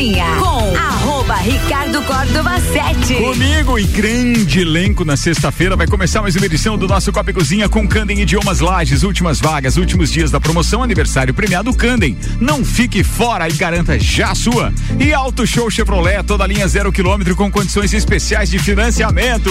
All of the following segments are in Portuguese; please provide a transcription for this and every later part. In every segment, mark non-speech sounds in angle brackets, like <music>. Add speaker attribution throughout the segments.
Speaker 1: Cozinha com arroba Ricardo Córdova 7.
Speaker 2: Comigo e grande elenco na sexta-feira vai começar mais uma edição do nosso Copa Cozinha com Candem Idiomas Lages, últimas vagas, últimos dias da promoção, aniversário premiado Candem. Não fique fora e garanta já a sua. E Auto Show Chevrolet, toda linha zero quilômetro com condições especiais de financiamento.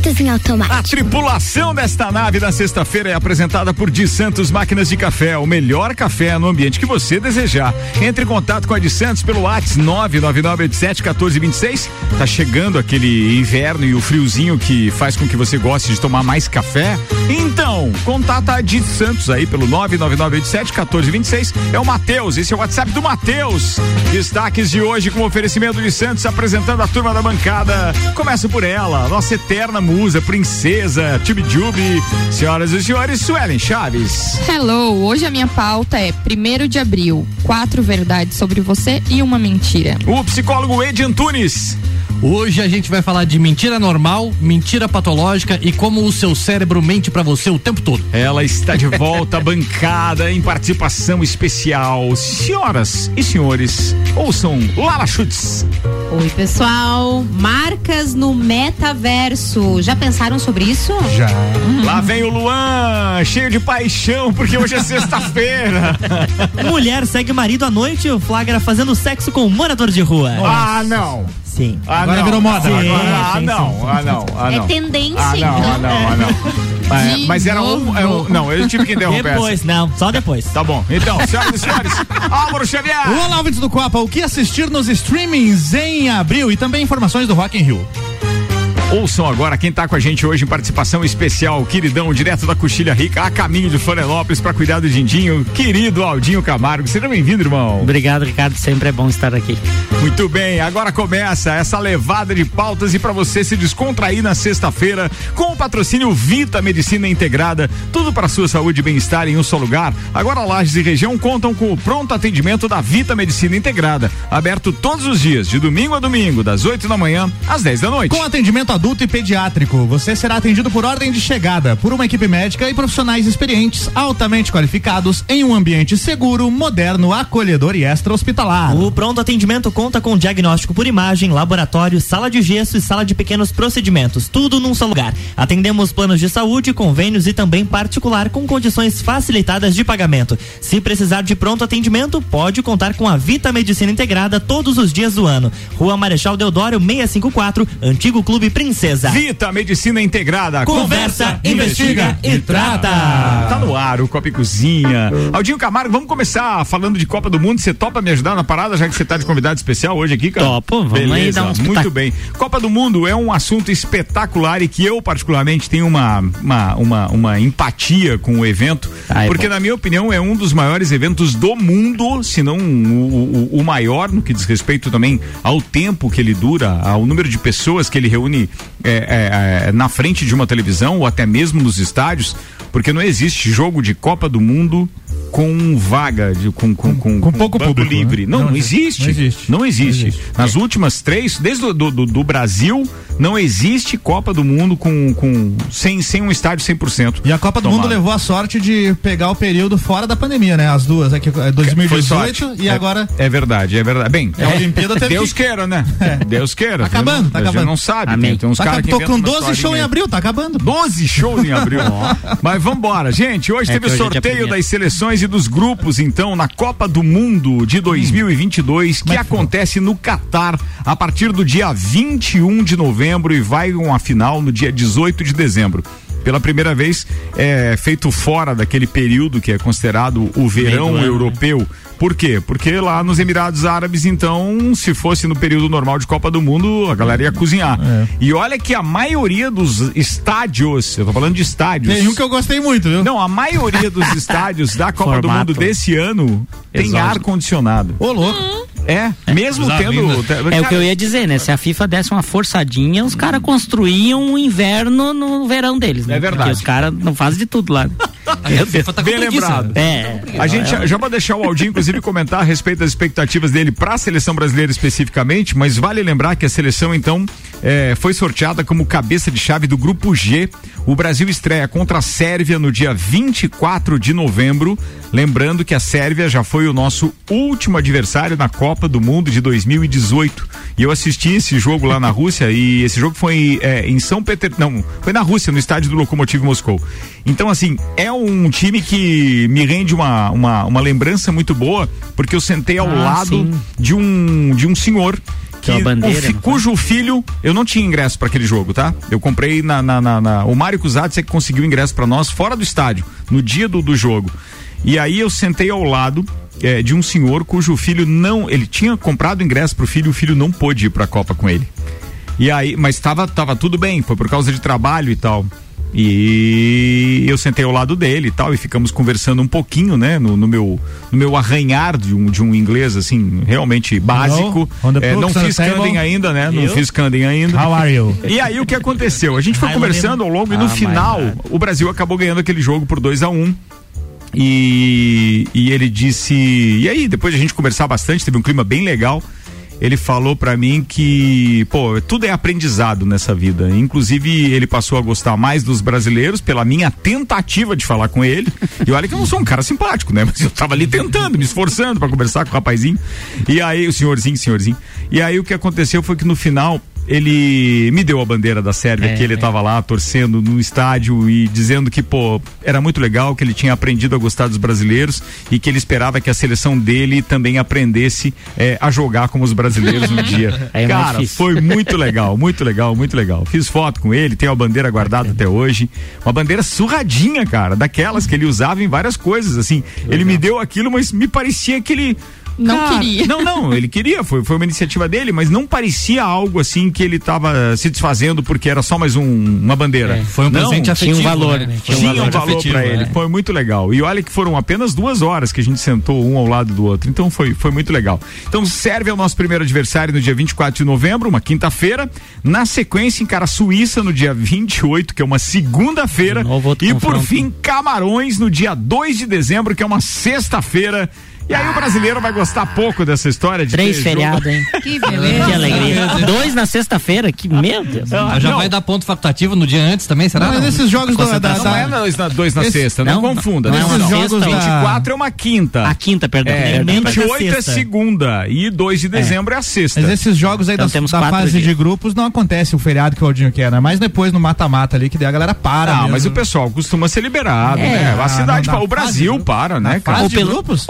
Speaker 3: Em automático.
Speaker 2: A tripulação desta nave na sexta-feira é apresentada por Di Santos Máquinas de Café, o melhor café no ambiente que você desejar. Entre em contato com a Di Santos pelo WhatsApp 999871426. Tá chegando aquele inverno e o friozinho que faz com que você goste de tomar mais café. Então, contata a Di Santos aí pelo 999871426. É o Matheus, esse é o WhatsApp do Matheus. Destaques de hoje com oferecimento de Santos apresentando a turma da bancada. Começa por ela, nossa eterna musa, princesa, Tibijubi. Senhoras e senhores, Suelen Chaves.
Speaker 4: Hello, hoje a minha pauta é 1 de abril, quatro verdades sobre você e uma mentira.
Speaker 2: O psicólogo Ed Antunes.
Speaker 5: Hoje a gente vai falar de mentira normal, mentira patológica e como o seu cérebro mente para você o tempo todo.
Speaker 2: Ela está de volta <laughs> bancada em participação especial. Senhoras e senhores, ouçam Lala Schutz.
Speaker 6: Oi, pessoal. Marcas no metaverso. Já pensaram sobre isso?
Speaker 2: Já. Hum. Lá vem o Luan, cheio de paixão, porque hoje é <laughs> sexta-feira.
Speaker 7: Mulher segue marido à noite e flagra fazendo sexo com um morador de rua.
Speaker 2: Ah, não.
Speaker 7: Sim.
Speaker 2: Ah,
Speaker 5: Agora
Speaker 2: não.
Speaker 5: virou moda.
Speaker 2: Sim,
Speaker 5: Agora-
Speaker 2: ah,
Speaker 7: sim,
Speaker 2: não.
Speaker 7: sim,
Speaker 2: ah, não. Ah,
Speaker 6: É
Speaker 2: não.
Speaker 6: tendência,
Speaker 2: Ah, não,
Speaker 6: então.
Speaker 2: ah, não, ah, não. <laughs> É, mas era um, é um-. Não, eu tive que interromper.
Speaker 7: Depois,
Speaker 2: essa.
Speaker 7: não, só depois.
Speaker 2: Tá bom. Então, senhoras e senhores, Álvaro Xavier.
Speaker 5: Olá, ouvintes do Copa, o que assistir nos streamings em abril e também informações do Rock in Rio.
Speaker 2: Ouçam agora quem tá com a gente hoje em participação especial, queridão, direto da Coxilha Rica, a caminho de Florianópolis para cuidar do Dindinho, querido Aldinho Camargo. Seja bem-vindo, irmão.
Speaker 8: Obrigado, Ricardo. Sempre é bom estar aqui.
Speaker 2: Muito bem, agora começa essa levada de pautas e para você se descontrair na sexta-feira com o patrocínio Vita Medicina Integrada, tudo para sua saúde e bem-estar em um só lugar. Agora Lages e região contam com o pronto atendimento da Vita Medicina Integrada, aberto todos os dias, de domingo a domingo, das 8 da manhã às 10 da noite.
Speaker 5: Com atendimento adulto e pediátrico, você será atendido por ordem de chegada, por uma equipe médica e profissionais experientes, altamente qualificados, em um ambiente seguro, moderno, acolhedor e extra-hospitalar.
Speaker 7: O pronto atendimento conta com diagnóstico por imagem, laboratório, sala de gesso e sala de pequenos procedimentos, tudo num só lugar. Atendemos planos de saúde, convênios e também particular com condições facilitadas de pagamento. Se precisar de pronto atendimento, pode contar com a Vita Medicina Integrada todos os dias do ano. Rua Marechal Deodoro 654, Antigo Clube Princesa.
Speaker 2: Vita Medicina Integrada.
Speaker 7: Conversa, investiga e trata.
Speaker 2: Tá no ar o Copa e Cozinha. <laughs> Aldinho Camargo, vamos começar falando de Copa do Mundo. Você topa me ajudar na parada, já que você tá de convidado especial hoje aqui, cara?
Speaker 8: Topo, vamos aí
Speaker 2: Beleza,
Speaker 8: dar uns
Speaker 2: Muito bem. Copa do Mundo é um assunto espetacular e que eu, particularmente, tenho uma, uma, uma, uma empatia com o evento,
Speaker 8: é
Speaker 2: porque,
Speaker 8: bom.
Speaker 2: na minha opinião, é um dos maiores eventos do mundo, se não o, o- o maior, no que diz respeito também ao tempo que ele dura, ao número de pessoas que ele reúne é, é, é, na frente de uma televisão ou até mesmo nos estádios, porque não existe jogo de Copa do Mundo com vaga, de, com, com, com,
Speaker 5: com pouco
Speaker 2: banco
Speaker 5: público, né?
Speaker 2: livre. Não,
Speaker 5: Não
Speaker 2: não,
Speaker 5: existe.
Speaker 2: existe.
Speaker 5: Não existe.
Speaker 2: Não existe. Nas últimas três, desde o do, do, do Brasil, não existe Copa do Mundo com, com sem, sem um estádio 100%.
Speaker 5: E a Copa do
Speaker 2: tomado.
Speaker 5: Mundo levou a sorte de pegar o período fora da pandemia, né? As duas, aqui, é
Speaker 2: Foi
Speaker 5: 2018
Speaker 2: sorte.
Speaker 5: e
Speaker 2: É-
Speaker 5: agora
Speaker 2: É verdade, é verdade. Bem,
Speaker 5: a Olimpíada teve
Speaker 2: Deus
Speaker 5: que-
Speaker 2: queira, né? <laughs> Deus queira.
Speaker 5: Acabando,
Speaker 2: Você
Speaker 5: tá
Speaker 2: não,
Speaker 5: acabando.
Speaker 2: Você não sabe.
Speaker 8: Amém.
Speaker 2: Tem, tem uns
Speaker 5: Tá,
Speaker 2: caras que
Speaker 5: tô com
Speaker 2: uma
Speaker 5: 12 shows em abril, tá acabando.
Speaker 2: 12 shows <laughs> em abril. Mas vambora, gente. Hoje
Speaker 8: É
Speaker 2: teve
Speaker 8: que
Speaker 2: o
Speaker 8: é
Speaker 2: sorteio das seleções e dos grupos, então, na Copa do Mundo de 2022, que
Speaker 5: é que foi?
Speaker 2: acontece no Catar a partir do dia 21 de novembro e vai uma final no dia 18 de dezembro. Pela primeira vez é feito fora daquele período que é considerado o verão
Speaker 8: né?
Speaker 2: europeu. Por quê? Porque lá nos Emirados Árabes, então, se fosse no período normal de Copa do Mundo, a galera ia cozinhar.
Speaker 5: É.
Speaker 2: E olha que a maioria dos estádios, eu tô falando de estádios.
Speaker 5: Tem um que eu gostei muito, viu?
Speaker 2: Não, a maioria dos estádios da Copa do
Speaker 8: Formato.
Speaker 2: Mundo desse ano tem
Speaker 8: Exausto.
Speaker 2: ar condicionado.
Speaker 5: Ô, louco.
Speaker 2: É, mesmo
Speaker 5: Exato,
Speaker 2: tendo.
Speaker 8: É o que eu ia dizer, né? Se a FIFA desse uma forçadinha, os caras construíam um inverno no verão deles, né?
Speaker 2: É verdade.
Speaker 8: Porque os caras não fazem de tudo lá. <laughs> Meu Deus.
Speaker 9: tá com
Speaker 2: Bem lembrado.
Speaker 8: É.
Speaker 2: A gente já- já vai deixar o Aldinho, inclusive, comentar a respeito das expectativas dele para a seleção brasileira especificamente, mas vale lembrar que a seleção, então, eh, foi sorteada como cabeça de chave do Grupo G. O Brasil estreia contra a Sérvia no dia 24 de novembro. Lembrando que a Sérvia já foi o nosso último adversário na Copa do Mundo de 2018. E eu assisti esse jogo lá na <laughs> Rússia e esse jogo foi eh, em São Petersburgo. Não, foi na Rússia, no estádio do Lokomotiv Moscou. Então, assim, é um time que me rende uma, uma, uma lembrança muito boa, porque eu sentei ao
Speaker 8: Ah,
Speaker 2: lado
Speaker 8: sim.
Speaker 2: de um, de um senhor.
Speaker 8: Que é bandeira,
Speaker 2: o fi- cujo filho, eu não tinha ingresso para aquele jogo, tá? Eu comprei na, na, na- na- o Mário Cusatz é que conseguiu ingresso para nós fora do estádio, no dia do, do jogo. E aí eu sentei ao lado eh, de um senhor cujo filho não, ele tinha comprado ingresso pro filho, e o filho não pôde ir para a Copa com ele. E aí, mas tava, tava tudo bem, foi por causa de trabalho e tal. E eu sentei ao lado dele e tal, e ficamos conversando um pouquinho, né? No, no meu, no meu arranhar de um, de um inglês, assim, realmente básico.
Speaker 5: The
Speaker 2: É, não fiz candem ainda, né? Não
Speaker 5: You?
Speaker 2: fiz candem ainda.
Speaker 5: How are you?
Speaker 2: E aí o que aconteceu? A gente foi conversando ao longo e no
Speaker 8: Ah,
Speaker 2: final o Brasil acabou ganhando aquele jogo por 2 a 1 um. E, e ele disse. E aí, depois de a gente conversar bastante, teve um clima bem legal. Ele falou pra mim que, pô, tudo é aprendizado nessa vida. Inclusive, ele passou a gostar mais dos brasileiros pela minha tentativa de falar com ele. E olha que eu não sou um cara simpático, né? Mas eu tava ali tentando, me esforçando pra conversar com o rapazinho. E aí, o senhorzinho, senhorzinho. E aí, o que aconteceu foi que no final, ele me deu a bandeira da Sérvia,
Speaker 8: É,
Speaker 2: que ele
Speaker 8: é.
Speaker 2: tava lá torcendo no estádio e dizendo que, pô, era muito legal, que ele tinha aprendido a gostar dos brasileiros e que ele esperava que a seleção dele também aprendesse eh, a jogar como os brasileiros no dia. <laughs>
Speaker 8: É
Speaker 2: Cara, foi muito legal, muito legal, muito legal. Fiz foto com ele, tenho a bandeira guardada até hoje. Uma bandeira surradinha, cara, daquelas que ele usava em várias coisas, assim. Ele me deu aquilo, mas me parecia que ele
Speaker 4: Não
Speaker 2: Cara,
Speaker 4: queria.
Speaker 2: Não, não, ele queria, foi, foi uma iniciativa dele, mas não parecia algo assim que ele estava se desfazendo porque era só mais um- uma bandeira.
Speaker 8: É.
Speaker 9: Foi um
Speaker 2: Não,
Speaker 9: presente
Speaker 8: tinha
Speaker 9: afetivo.
Speaker 8: um valor,
Speaker 9: né?
Speaker 8: né?
Speaker 9: Tinha
Speaker 2: Tinha um valor
Speaker 9: afetivo,
Speaker 2: pra ele,
Speaker 9: né?
Speaker 2: foi muito legal. E olha que foram apenas duas horas que a gente sentou um ao lado do outro, então foi, foi muito legal. Então serve ao nosso primeiro adversário no dia 24 de novembro, uma quinta-feira. Na sequência, encara a Suíça no dia 28, que é uma segunda-feira. E por
Speaker 8: confronto.
Speaker 2: fim, Camarões no dia 2 de dezembro, que é uma sexta-feira. E aí o brasileiro vai gostar pouco dessa história de
Speaker 8: Três feriados, hein?
Speaker 6: Que <laughs>
Speaker 8: Que
Speaker 6: beleza.
Speaker 8: alegria. Dois na sexta-feira, que meu Deus.
Speaker 9: Mas já
Speaker 2: Não.
Speaker 9: vai dar ponto facultativo no dia antes também, será?
Speaker 5: Não, mas
Speaker 9: Não?
Speaker 5: esses jogos da,
Speaker 9: Concentração.
Speaker 2: Não é
Speaker 5: da,
Speaker 2: dois na, dois na
Speaker 5: Esse-
Speaker 2: sexta, não,
Speaker 8: não,
Speaker 2: confunda.
Speaker 8: não é
Speaker 2: Não, não.
Speaker 8: sexta,
Speaker 2: 24 é uma quinta.
Speaker 8: A quinta, perdão.
Speaker 2: É,
Speaker 8: perdão.
Speaker 2: 28 é segunda e 2 de dezembro é, a sexta.
Speaker 5: Mas esses jogos aí
Speaker 8: Então
Speaker 5: da,
Speaker 8: temos
Speaker 5: da fase
Speaker 8: dias.
Speaker 5: de grupos não acontece o feriado que o Aldinho quer, né? Mas depois no mata-mata ali, que daí a galera para.
Speaker 2: Ah,
Speaker 5: mesmo.
Speaker 2: mas o pessoal costuma ser liberado,
Speaker 8: É.
Speaker 2: né? A
Speaker 5: Ah,
Speaker 2: cidade, o Brasil
Speaker 5: fase,
Speaker 2: para, né, cara?
Speaker 8: Ou pelo,
Speaker 5: grupos?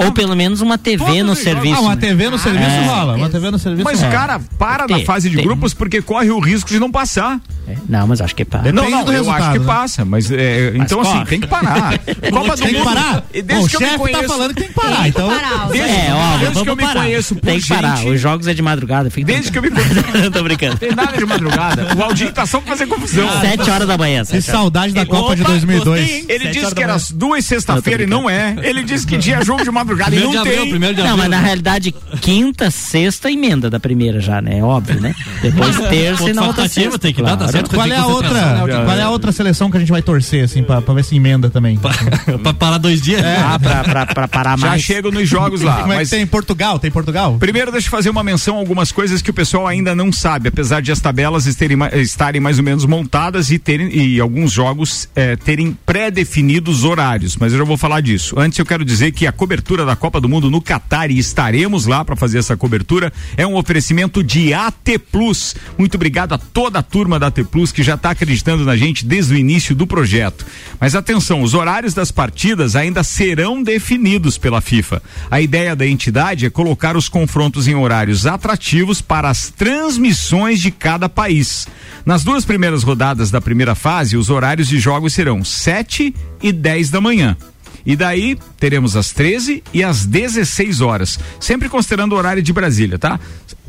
Speaker 8: Menos uma TV
Speaker 5: Todos
Speaker 8: no serviço.
Speaker 5: Ah, uma
Speaker 8: né?
Speaker 5: TV no serviço
Speaker 8: É.
Speaker 5: rola. Uma TV no serviço
Speaker 2: Mas o cara para na fase de
Speaker 8: tem.
Speaker 2: grupos porque corre o risco de não passar.
Speaker 8: Não, mas acho que.
Speaker 5: Depende
Speaker 2: não, não,
Speaker 5: do
Speaker 2: eu
Speaker 5: resultado,
Speaker 2: acho que
Speaker 5: né?
Speaker 2: passa, mas é, então assim,
Speaker 8: corre.
Speaker 2: tem que parar. <laughs> Copa do
Speaker 5: Tem que
Speaker 2: Mundo.
Speaker 5: parar?
Speaker 2: E
Speaker 5: Bom,
Speaker 2: desde
Speaker 5: o
Speaker 2: que eu me
Speaker 5: chefe
Speaker 2: conheço,
Speaker 5: tá falando que tem que parar,
Speaker 6: Tem que
Speaker 5: então.
Speaker 6: parar,
Speaker 2: desde,
Speaker 8: É, ó,
Speaker 2: desde que eu
Speaker 8: vamos
Speaker 2: me
Speaker 8: parar.
Speaker 2: conheço por
Speaker 8: Tem que parar.
Speaker 2: gente,
Speaker 8: Os jogos é de madrugada. Fica
Speaker 2: desde que eu me conheço, <laughs>
Speaker 8: Tô brincando.
Speaker 2: tem nada de madrugada. O Aldinho tá só pra fazer confusão. <laughs>
Speaker 8: Sete horas da manhã.
Speaker 5: Que saudade da Copa de
Speaker 7: Opa,
Speaker 5: 2002.
Speaker 7: gostei, hein?
Speaker 2: Ele disse que era duas sexta-feira e
Speaker 8: Não,
Speaker 2: é. Ele disse que dia é jogo de madrugada e não tem.
Speaker 9: primeiro de
Speaker 8: Não, mas na realidade, quinta, sexta, emenda da primeira já, né? É óbvio, né? Depois terça e na outra sexta.
Speaker 9: tem que dar, tá
Speaker 8: claro.
Speaker 9: Certo?
Speaker 5: Qual é a outra? Qual é a outra seleção que a gente vai torcer, assim, pra, pra ver se emenda também? <laughs>
Speaker 9: pra parar dois dias?
Speaker 8: Ah, pra, pra, pra parar
Speaker 2: Já
Speaker 8: mais.
Speaker 2: chego nos jogos lá. <laughs>
Speaker 5: Como é
Speaker 2: mas
Speaker 5: que tem Portugal? Tem Portugal?
Speaker 2: Primeiro, deixa eu fazer uma menção a algumas coisas que o pessoal ainda não sabe, apesar de as tabelas esterem ma- estarem mais ou menos montadas e terem e alguns jogos eh, terem pré-definidos horários. Mas eu já vou falar disso. Antes, eu quero dizer que a cobertura da Copa do Mundo no Catar e estaremos lá para fazer essa cobertura é um oferecimento de AT Plus. Muito obrigado a toda a turma da AT Plus que já está acreditando na gente desde o início do projeto. Mas atenção, os horários das partidas ainda serão definidos pela FIFA. A ideia da entidade é colocar os confrontos em horários atrativos para as transmissões de cada país. Nas duas primeiras rodadas da primeira fase, os horários de jogos serão 7 e 10 da manhã. E daí teremos às 13 e às 16 horas, sempre considerando o horário de Brasília, tá?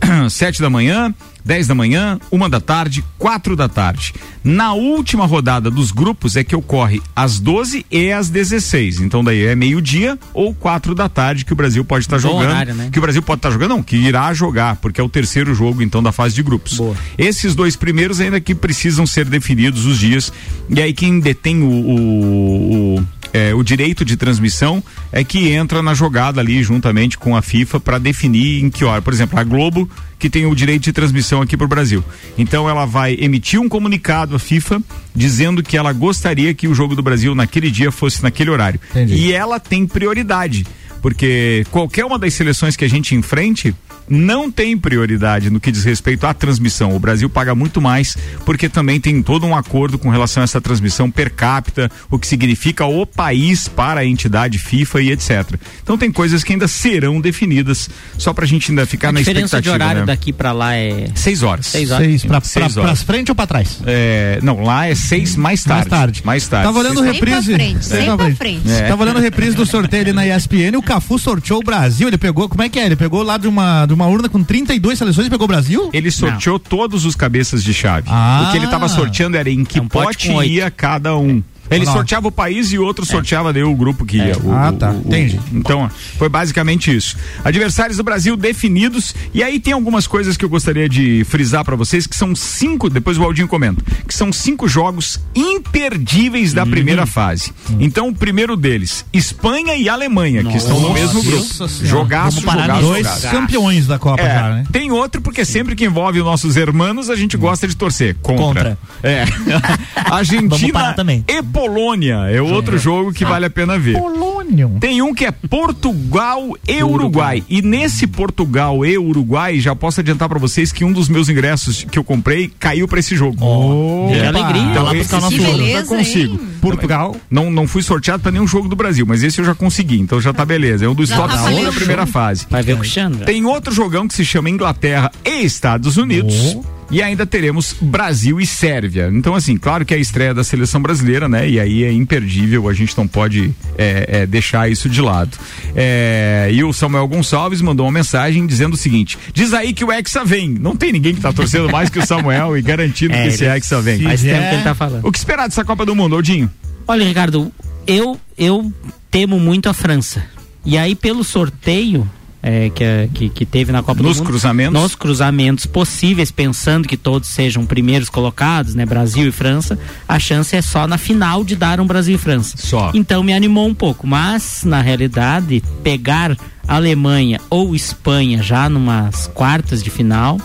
Speaker 2: <clears throat> 7 da manhã, 10 da manhã, uma da tarde, quatro da tarde. Na última rodada dos grupos é que ocorre às 12 e às 16. Então daí é meio-dia ou quatro da tarde que o Brasil pode estar
Speaker 8: Bom
Speaker 2: jogando.
Speaker 8: horário, né?
Speaker 2: Que o Brasil pode estar jogando, não, que irá jogar, porque é o terceiro jogo então da fase de grupos.
Speaker 8: Boa.
Speaker 2: Esses dois primeiros ainda que precisam ser definidos os dias. E aí quem detém o, o- o- é, o direito de transmissão é que entra na jogada ali juntamente com a FIFA para definir em que hora. Por exemplo, a Globo que tem o direito de transmissão aqui para o Brasil. Então ela vai emitir um comunicado à FIFA dizendo que ela gostaria que o jogo do Brasil naquele dia fosse naquele horário.
Speaker 5: Entendi.
Speaker 2: E ela tem prioridade, porque qualquer uma das seleções que a gente enfrente não tem prioridade no que diz respeito à transmissão. O Brasil paga muito mais porque também tem todo um acordo com relação a essa transmissão per capita, o que significa o país para a entidade FIFA e etc. Então tem coisas que ainda serão definidas, só pra gente ainda ficar
Speaker 8: A
Speaker 2: na
Speaker 8: diferença de
Speaker 2: expectativa.
Speaker 8: horário
Speaker 2: né?
Speaker 8: daqui pra lá é.
Speaker 2: Seis horas.
Speaker 8: Seis horas.
Speaker 5: Seis
Speaker 2: Seis horas.
Speaker 5: pra frente ou pra trás?
Speaker 2: É, não, lá é seis mais tarde.
Speaker 5: Mais tarde.
Speaker 2: Mais tarde.
Speaker 5: Tava olhando
Speaker 2: Seis-
Speaker 5: reprise.
Speaker 6: pra frente,
Speaker 5: sempre pra frente.
Speaker 2: É.
Speaker 5: Tava olhando reprise do sorteio ali na ESPN, o Cafu sorteou o Brasil, ele pegou, como é que é? Ele pegou lá de uma, de uma urna com 32 seleções e pegou o Brasil?
Speaker 2: Ele sorteou todos os cabeças de chave.
Speaker 5: Ah.
Speaker 2: O que ele estava sorteando era em que
Speaker 8: É um pote
Speaker 2: pote ia cada um. Ele
Speaker 5: Não.
Speaker 2: sorteava o país e o outro sorteava daí o grupo que ia. O-
Speaker 5: Ah,
Speaker 2: o-
Speaker 5: tá.
Speaker 2: o-
Speaker 5: Entendi.
Speaker 2: Então, foi basicamente isso. Adversários do Brasil definidos. E aí tem algumas coisas que eu gostaria de frisar pra vocês, que são cinco, depois o Aldinho comenta, que são cinco jogos imperdíveis da primeira fase. Então, o primeiro deles, Espanha e Alemanha, que estão no mesmo grupo.
Speaker 5: Nossa.
Speaker 2: Jogaço, jogaço,
Speaker 5: Dois
Speaker 2: jogaço.
Speaker 5: campeões da Copa
Speaker 2: É,
Speaker 5: já, né?
Speaker 2: Tem outro, porque sempre que envolve os nossos hermanos, a gente gosta de torcer. Contra.
Speaker 7: Contra.
Speaker 2: É. <laughs>
Speaker 7: Vamos
Speaker 2: Argentina
Speaker 7: parar também.
Speaker 2: e Polônia é outro jogo que vale a pena ver.
Speaker 5: Polônia.
Speaker 2: Tem um que é Portugal e Uruguai. E nesse Portugal e Uruguai, já posso adiantar pra vocês que um dos meus ingressos que eu comprei caiu pra esse jogo.
Speaker 5: Opa.
Speaker 8: Que alegria.
Speaker 2: Então,
Speaker 7: lá buscar nosso
Speaker 2: eu já
Speaker 6: beleza,
Speaker 2: consigo.
Speaker 6: hein?
Speaker 5: Portugal.
Speaker 2: Não, não fui sorteado pra nenhum jogo do Brasil, mas esse eu já consegui, então já tá beleza. É um dos
Speaker 6: Já
Speaker 2: top
Speaker 6: tá
Speaker 2: 5 da primeira fase.
Speaker 8: Vai ver o já.
Speaker 2: Tem outro jogão que se chama Inglaterra e Estados Unidos. E ainda teremos Brasil e Sérvia. Então, assim, claro que é a estreia da seleção brasileira, né? E aí é imperdível, a gente não pode é, é, deixar isso de lado. É, e o Samuel Gonçalves mandou uma mensagem dizendo o seguinte: diz aí que o Hexa vem. Não tem ninguém que tá torcendo mais que o Samuel e garantindo <laughs>
Speaker 8: É,
Speaker 2: que esse Hexa vem.
Speaker 8: Faz tempo
Speaker 5: é-
Speaker 8: que ele tá falando.
Speaker 2: O que esperar dessa Copa do Mundo, Odinho?
Speaker 8: Olha, Ricardo, eu, eu temo muito a França. E aí, pelo sorteio é, que, a- que, que teve na Copa
Speaker 2: Nos
Speaker 8: do Mundo.
Speaker 2: cruzamentos?
Speaker 8: Nos cruzamentos possíveis, pensando que todos sejam primeiros colocados, né? Brasil e França, a chance é só na final de dar um Brasil e França.
Speaker 2: Só.
Speaker 8: Então me animou um pouco. Mas, na realidade, pegar Alemanha ou Espanha já numas quartas de final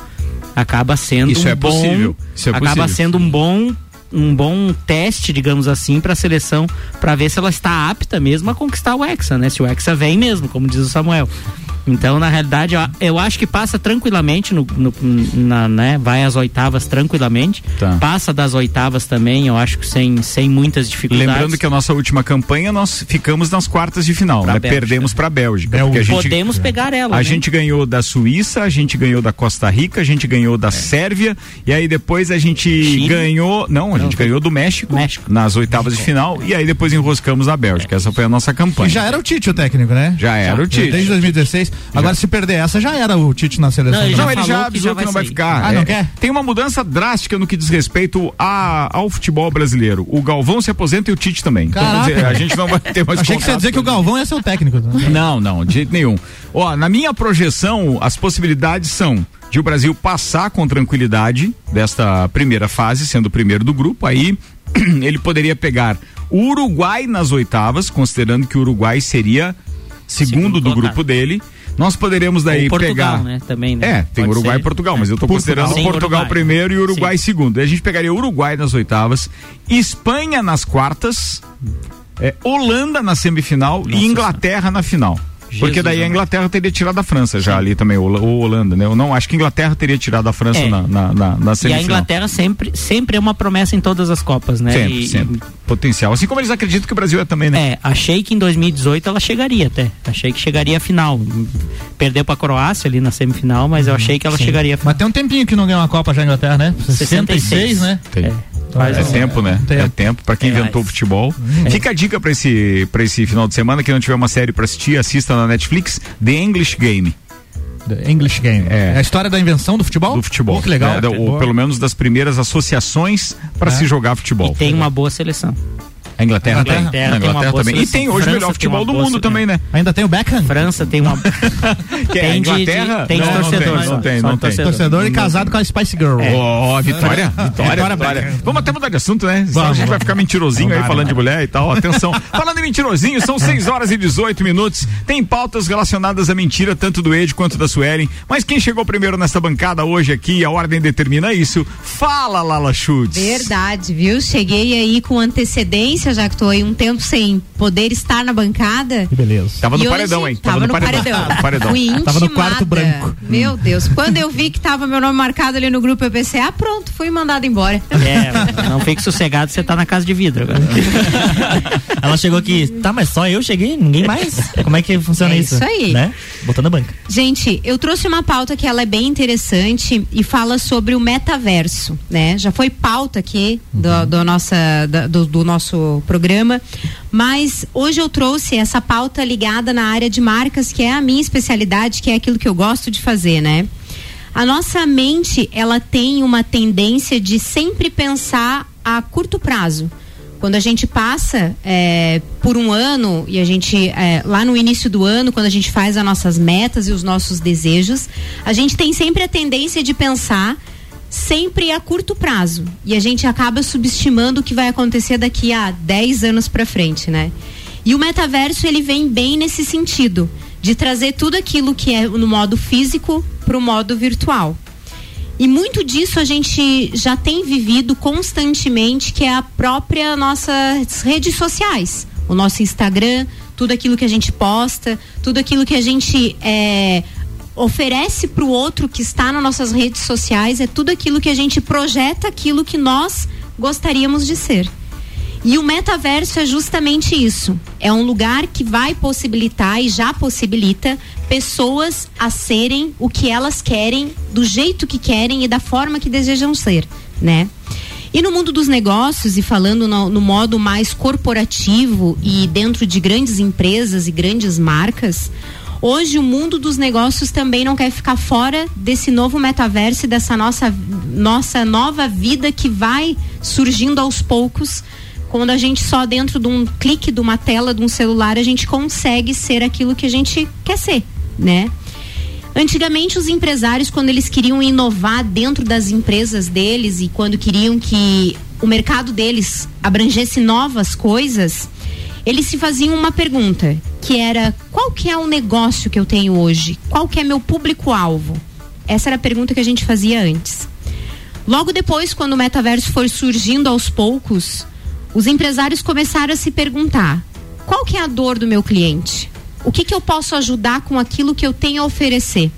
Speaker 8: acaba sendo
Speaker 2: Isso
Speaker 8: um
Speaker 2: é
Speaker 8: bom,
Speaker 2: possível. Isso é
Speaker 8: acaba
Speaker 2: possível.
Speaker 8: sendo um bom um bom teste, digamos assim, para a seleção, para ver se ela está apta mesmo a conquistar o Hexa, né? Se o Hexa vem mesmo, como diz o Samuel. Então, na realidade, eu, eu acho que passa tranquilamente, no, no- na, né? vai às oitavas tranquilamente.
Speaker 2: Tá.
Speaker 8: Passa das oitavas também, eu acho que sem, sem muitas dificuldades.
Speaker 2: Lembrando que a nossa última campanha nós ficamos nas quartas de final,
Speaker 8: Pra
Speaker 2: né?
Speaker 8: Bélgica.
Speaker 2: Perdemos pra Bélgica.
Speaker 5: Bélgica.
Speaker 2: porque a gente,
Speaker 8: podemos pegar ela.
Speaker 2: a
Speaker 8: né?
Speaker 2: gente ganhou da Suíça, a gente ganhou da Costa Rica, a gente ganhou da Sérvia e aí depois a gente
Speaker 8: Chile.
Speaker 2: ganhou, não, a gente
Speaker 8: foi-
Speaker 2: ganhou do México,
Speaker 8: México.
Speaker 2: nas oitavas de final e aí depois enroscamos na Bélgica. Essa foi a nossa campanha.
Speaker 5: E já era o Tite o técnico, né?
Speaker 2: Já era o Tite.
Speaker 5: Desde 2016. Agora, se perder essa, já era o Tite na seleção.
Speaker 8: Não, ele já
Speaker 2: Não, ele já
Speaker 8: que
Speaker 2: avisou
Speaker 8: já
Speaker 2: que, não
Speaker 8: vai
Speaker 2: ficar.
Speaker 5: Ah, não
Speaker 2: É,
Speaker 5: quer?
Speaker 2: Tem uma mudança drástica no que diz respeito a, ao futebol brasileiro. O Galvão se aposenta e o Tite também. Então, dizer, a gente não vai ter mais <laughs>
Speaker 5: Achei que você ia dizer que o. Galvão ia ser o técnico. né?
Speaker 2: Não, não, de jeito nenhum. Ó, na minha projeção, as possibilidades são de o Brasil passar com tranquilidade desta primeira fase, sendo o primeiro do grupo. Aí <clears throat> ele poderia pegar o Uruguai nas oitavas, considerando que o Uruguai seria segundo,
Speaker 8: Segundo
Speaker 2: do
Speaker 8: colocado.
Speaker 2: grupo dele. Nós poderíamos daí
Speaker 8: Portugal,
Speaker 2: pegar.
Speaker 8: né? Também, né?
Speaker 2: É, tem
Speaker 8: Pode
Speaker 2: Uruguai
Speaker 8: ser.
Speaker 2: e Portugal, mas eu tô
Speaker 5: Portugal.
Speaker 2: considerando
Speaker 8: Sim,
Speaker 2: Portugal
Speaker 8: Uruguai.
Speaker 2: primeiro e Uruguai
Speaker 8: Sim.
Speaker 2: segundo. A gente pegaria Uruguai nas oitavas, Espanha nas quartas, é, Holanda na semifinal
Speaker 8: Nossa
Speaker 2: e Inglaterra na final. Porque
Speaker 8: Jesus
Speaker 2: daí a. Inglaterra teria tirado a França já ali também, ou ou Holanda, né? Eu não, acho que a Inglaterra teria tirado a França
Speaker 8: É.
Speaker 2: na, na, na, na
Speaker 8: E a
Speaker 2: semifinal.
Speaker 8: Inglaterra sempre, sempre é uma promessa em todas as Copas, né?
Speaker 2: Sempre,
Speaker 8: E-
Speaker 2: sempre. Potencial. Assim como eles acreditam que o Brasil é também, né?
Speaker 8: É, achei que em 2018 ela chegaria até. Achei que chegaria à final. Perdeu pra Croácia ali na semifinal, mas eu achei que ela chegaria à final.
Speaker 5: Mas tem um tempinho que não ganha uma Copa já a Inglaterra, né? 66, né?
Speaker 2: Tem.
Speaker 8: É.
Speaker 2: É tempo, né?
Speaker 5: Tempo.
Speaker 2: É tempo pra quem
Speaker 8: É,
Speaker 2: inventou o futebol. Fica a dica pra esse, pra esse final de semana, que não tiver uma série pra assistir, assista na Netflix, The English Game,
Speaker 5: The English Game.
Speaker 2: É.
Speaker 5: É. a história da invenção do futebol?
Speaker 2: do futebol.
Speaker 5: Oh, que legal.
Speaker 2: É, ou pelo menos das primeiras associações pra
Speaker 5: É.
Speaker 2: se jogar futebol.
Speaker 8: E tem uma boa seleção.
Speaker 2: A Inglaterra, tem.
Speaker 8: Inglaterra
Speaker 2: A Inglaterra
Speaker 8: boa
Speaker 2: também. E tem hoje o melhor futebol do mundo também, né?
Speaker 5: Ainda tem o Beckham?
Speaker 8: França tem uma. <laughs>
Speaker 2: Que é a
Speaker 8: Tem de-
Speaker 2: Inglaterra?
Speaker 8: de- tem
Speaker 2: não, não tem,
Speaker 8: torcedores
Speaker 2: não tem,
Speaker 8: só
Speaker 2: não tem.
Speaker 8: torcedor.
Speaker 5: Torcedor e casado com a Spice Girl.
Speaker 2: Ó, Vitória, Vitória,
Speaker 5: Vitória.
Speaker 2: Vamos até mudar de assunto, né? A gente vai ficar mentirosinho aí falando de mulher e tal. Atenção. <laughs> falando em mentirosinho, são 6 horas e 18 minutos. Tem pautas relacionadas à mentira, tanto do Ed quanto da Suelen. Mas quem chegou primeiro nessa bancada hoje aqui, a ordem determina isso. Fala, Lala Schutz.
Speaker 6: Verdade, viu? Cheguei aí com antecedência, já que tô aí um tempo sem poder estar na bancada.
Speaker 5: Que beleza.
Speaker 2: Tava no
Speaker 6: E
Speaker 2: paredão,
Speaker 6: hoje
Speaker 2: hein?
Speaker 6: Tava, no paredão.
Speaker 2: Tava no paredão.
Speaker 6: Fui
Speaker 5: Tava no quarto branco.
Speaker 6: Meu Deus. Quando eu vi que tava meu nome marcado ali no grupo EPC, ah, pronto, fui mandado embora.
Speaker 8: É, não fique sossegado, você tá na casa de vidro agora. <laughs>
Speaker 7: Ela chegou aqui, tá, mas só eu cheguei, ninguém mais? Como é que funciona
Speaker 6: É
Speaker 7: isso?
Speaker 6: isso aí.
Speaker 7: Né? Botando a banca.
Speaker 6: Gente, eu trouxe uma pauta que ela é bem interessante e fala sobre o metaverso, né? Já foi pauta aqui do, do nossa, do, do nosso programa, mas hoje eu trouxe essa pauta ligada na área de marcas, que é a minha especialidade, que é aquilo que eu gosto de fazer, né? A nossa mente, ela tem uma tendência de sempre pensar a curto prazo. Quando a gente passa é, por um ano e a gente, é, lá no início do ano, quando a gente faz as nossas metas e os nossos desejos, a gente tem sempre a tendência de pensar sempre a curto prazo. E a gente acaba subestimando o que vai acontecer daqui a 10 anos para frente, né? E o metaverso, ele vem bem nesse sentido, de trazer tudo aquilo que é no modo físico para o modo virtual. E muito disso a gente já tem vivido constantemente, que é a própria nossas redes sociais. O nosso Instagram, tudo aquilo que a gente posta, tudo aquilo que a gente é, oferece para o outro que está nas nossas redes sociais, é tudo aquilo que a gente projeta aquilo que nós gostaríamos de ser. E o metaverso é justamente isso. É um lugar que vai possibilitar e já possibilita pessoas a serem o que elas querem, do jeito que querem e da forma que desejam ser, né? E no mundo dos negócios, e falando no, no modo mais corporativo e dentro de grandes empresas e grandes marcas, hoje o mundo dos negócios também não quer ficar fora desse novo metaverso dessa nossa, nossa nova vida que vai surgindo aos poucos quando a gente só dentro de um clique de uma tela de um celular a gente consegue ser aquilo que a gente quer ser, né? Antigamente os empresários quando eles queriam inovar dentro das empresas deles e quando queriam que o mercado deles abrangesse novas coisas, eles se faziam uma pergunta, que era qual que é o negócio que eu tenho hoje? Qual que é meu público alvo? Essa era a pergunta que a gente fazia antes. Logo depois, quando o metaverso foi surgindo aos poucos, os empresários começaram a se perguntar: qual que é a dor do meu cliente? O que, que eu posso ajudar com aquilo que eu tenho a oferecer?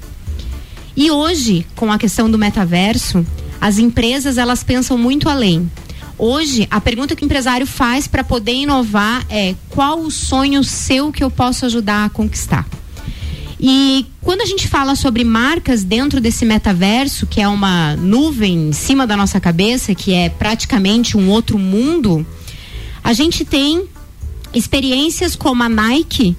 Speaker 6: E hoje, com a questão do metaverso, as empresas elas pensam muito além. Hoje, a pergunta que o empresário faz para poder inovar é: qual o sonho seu que eu posso ajudar a conquistar? E quando a gente fala sobre marcas dentro desse metaverso, que é uma nuvem em cima da nossa cabeça, que é praticamente um outro mundo, a gente tem experiências como a Nike,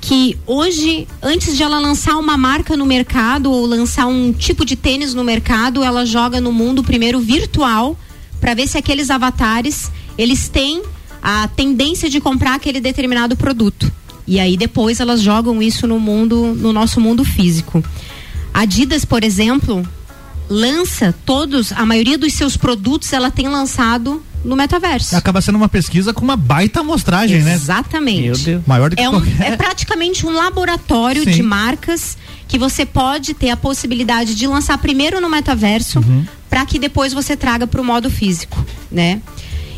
Speaker 6: que hoje, antes de ela lançar uma marca no mercado ou lançar um tipo de tênis no mercado, ela joga no mundo primeiro virtual para ver se aqueles avatares eles têm a tendência de comprar aquele determinado produto. E aí depois elas jogam isso no mundo, no nosso mundo físico. Adidas, por exemplo, lança todos, a maioria dos seus produtos ela tem lançado no metaverso.
Speaker 5: Acaba sendo uma pesquisa com uma baita amostragem, né?
Speaker 6: Exatamente.
Speaker 8: Meu Deus.
Speaker 5: Maior do que
Speaker 6: É, um-
Speaker 5: qualquer.
Speaker 6: é praticamente um laboratório
Speaker 5: Sim.
Speaker 6: de marcas que você pode ter a possibilidade de lançar primeiro no metaverso
Speaker 5: Uhum.
Speaker 6: para que depois você traga para o modo físico, né?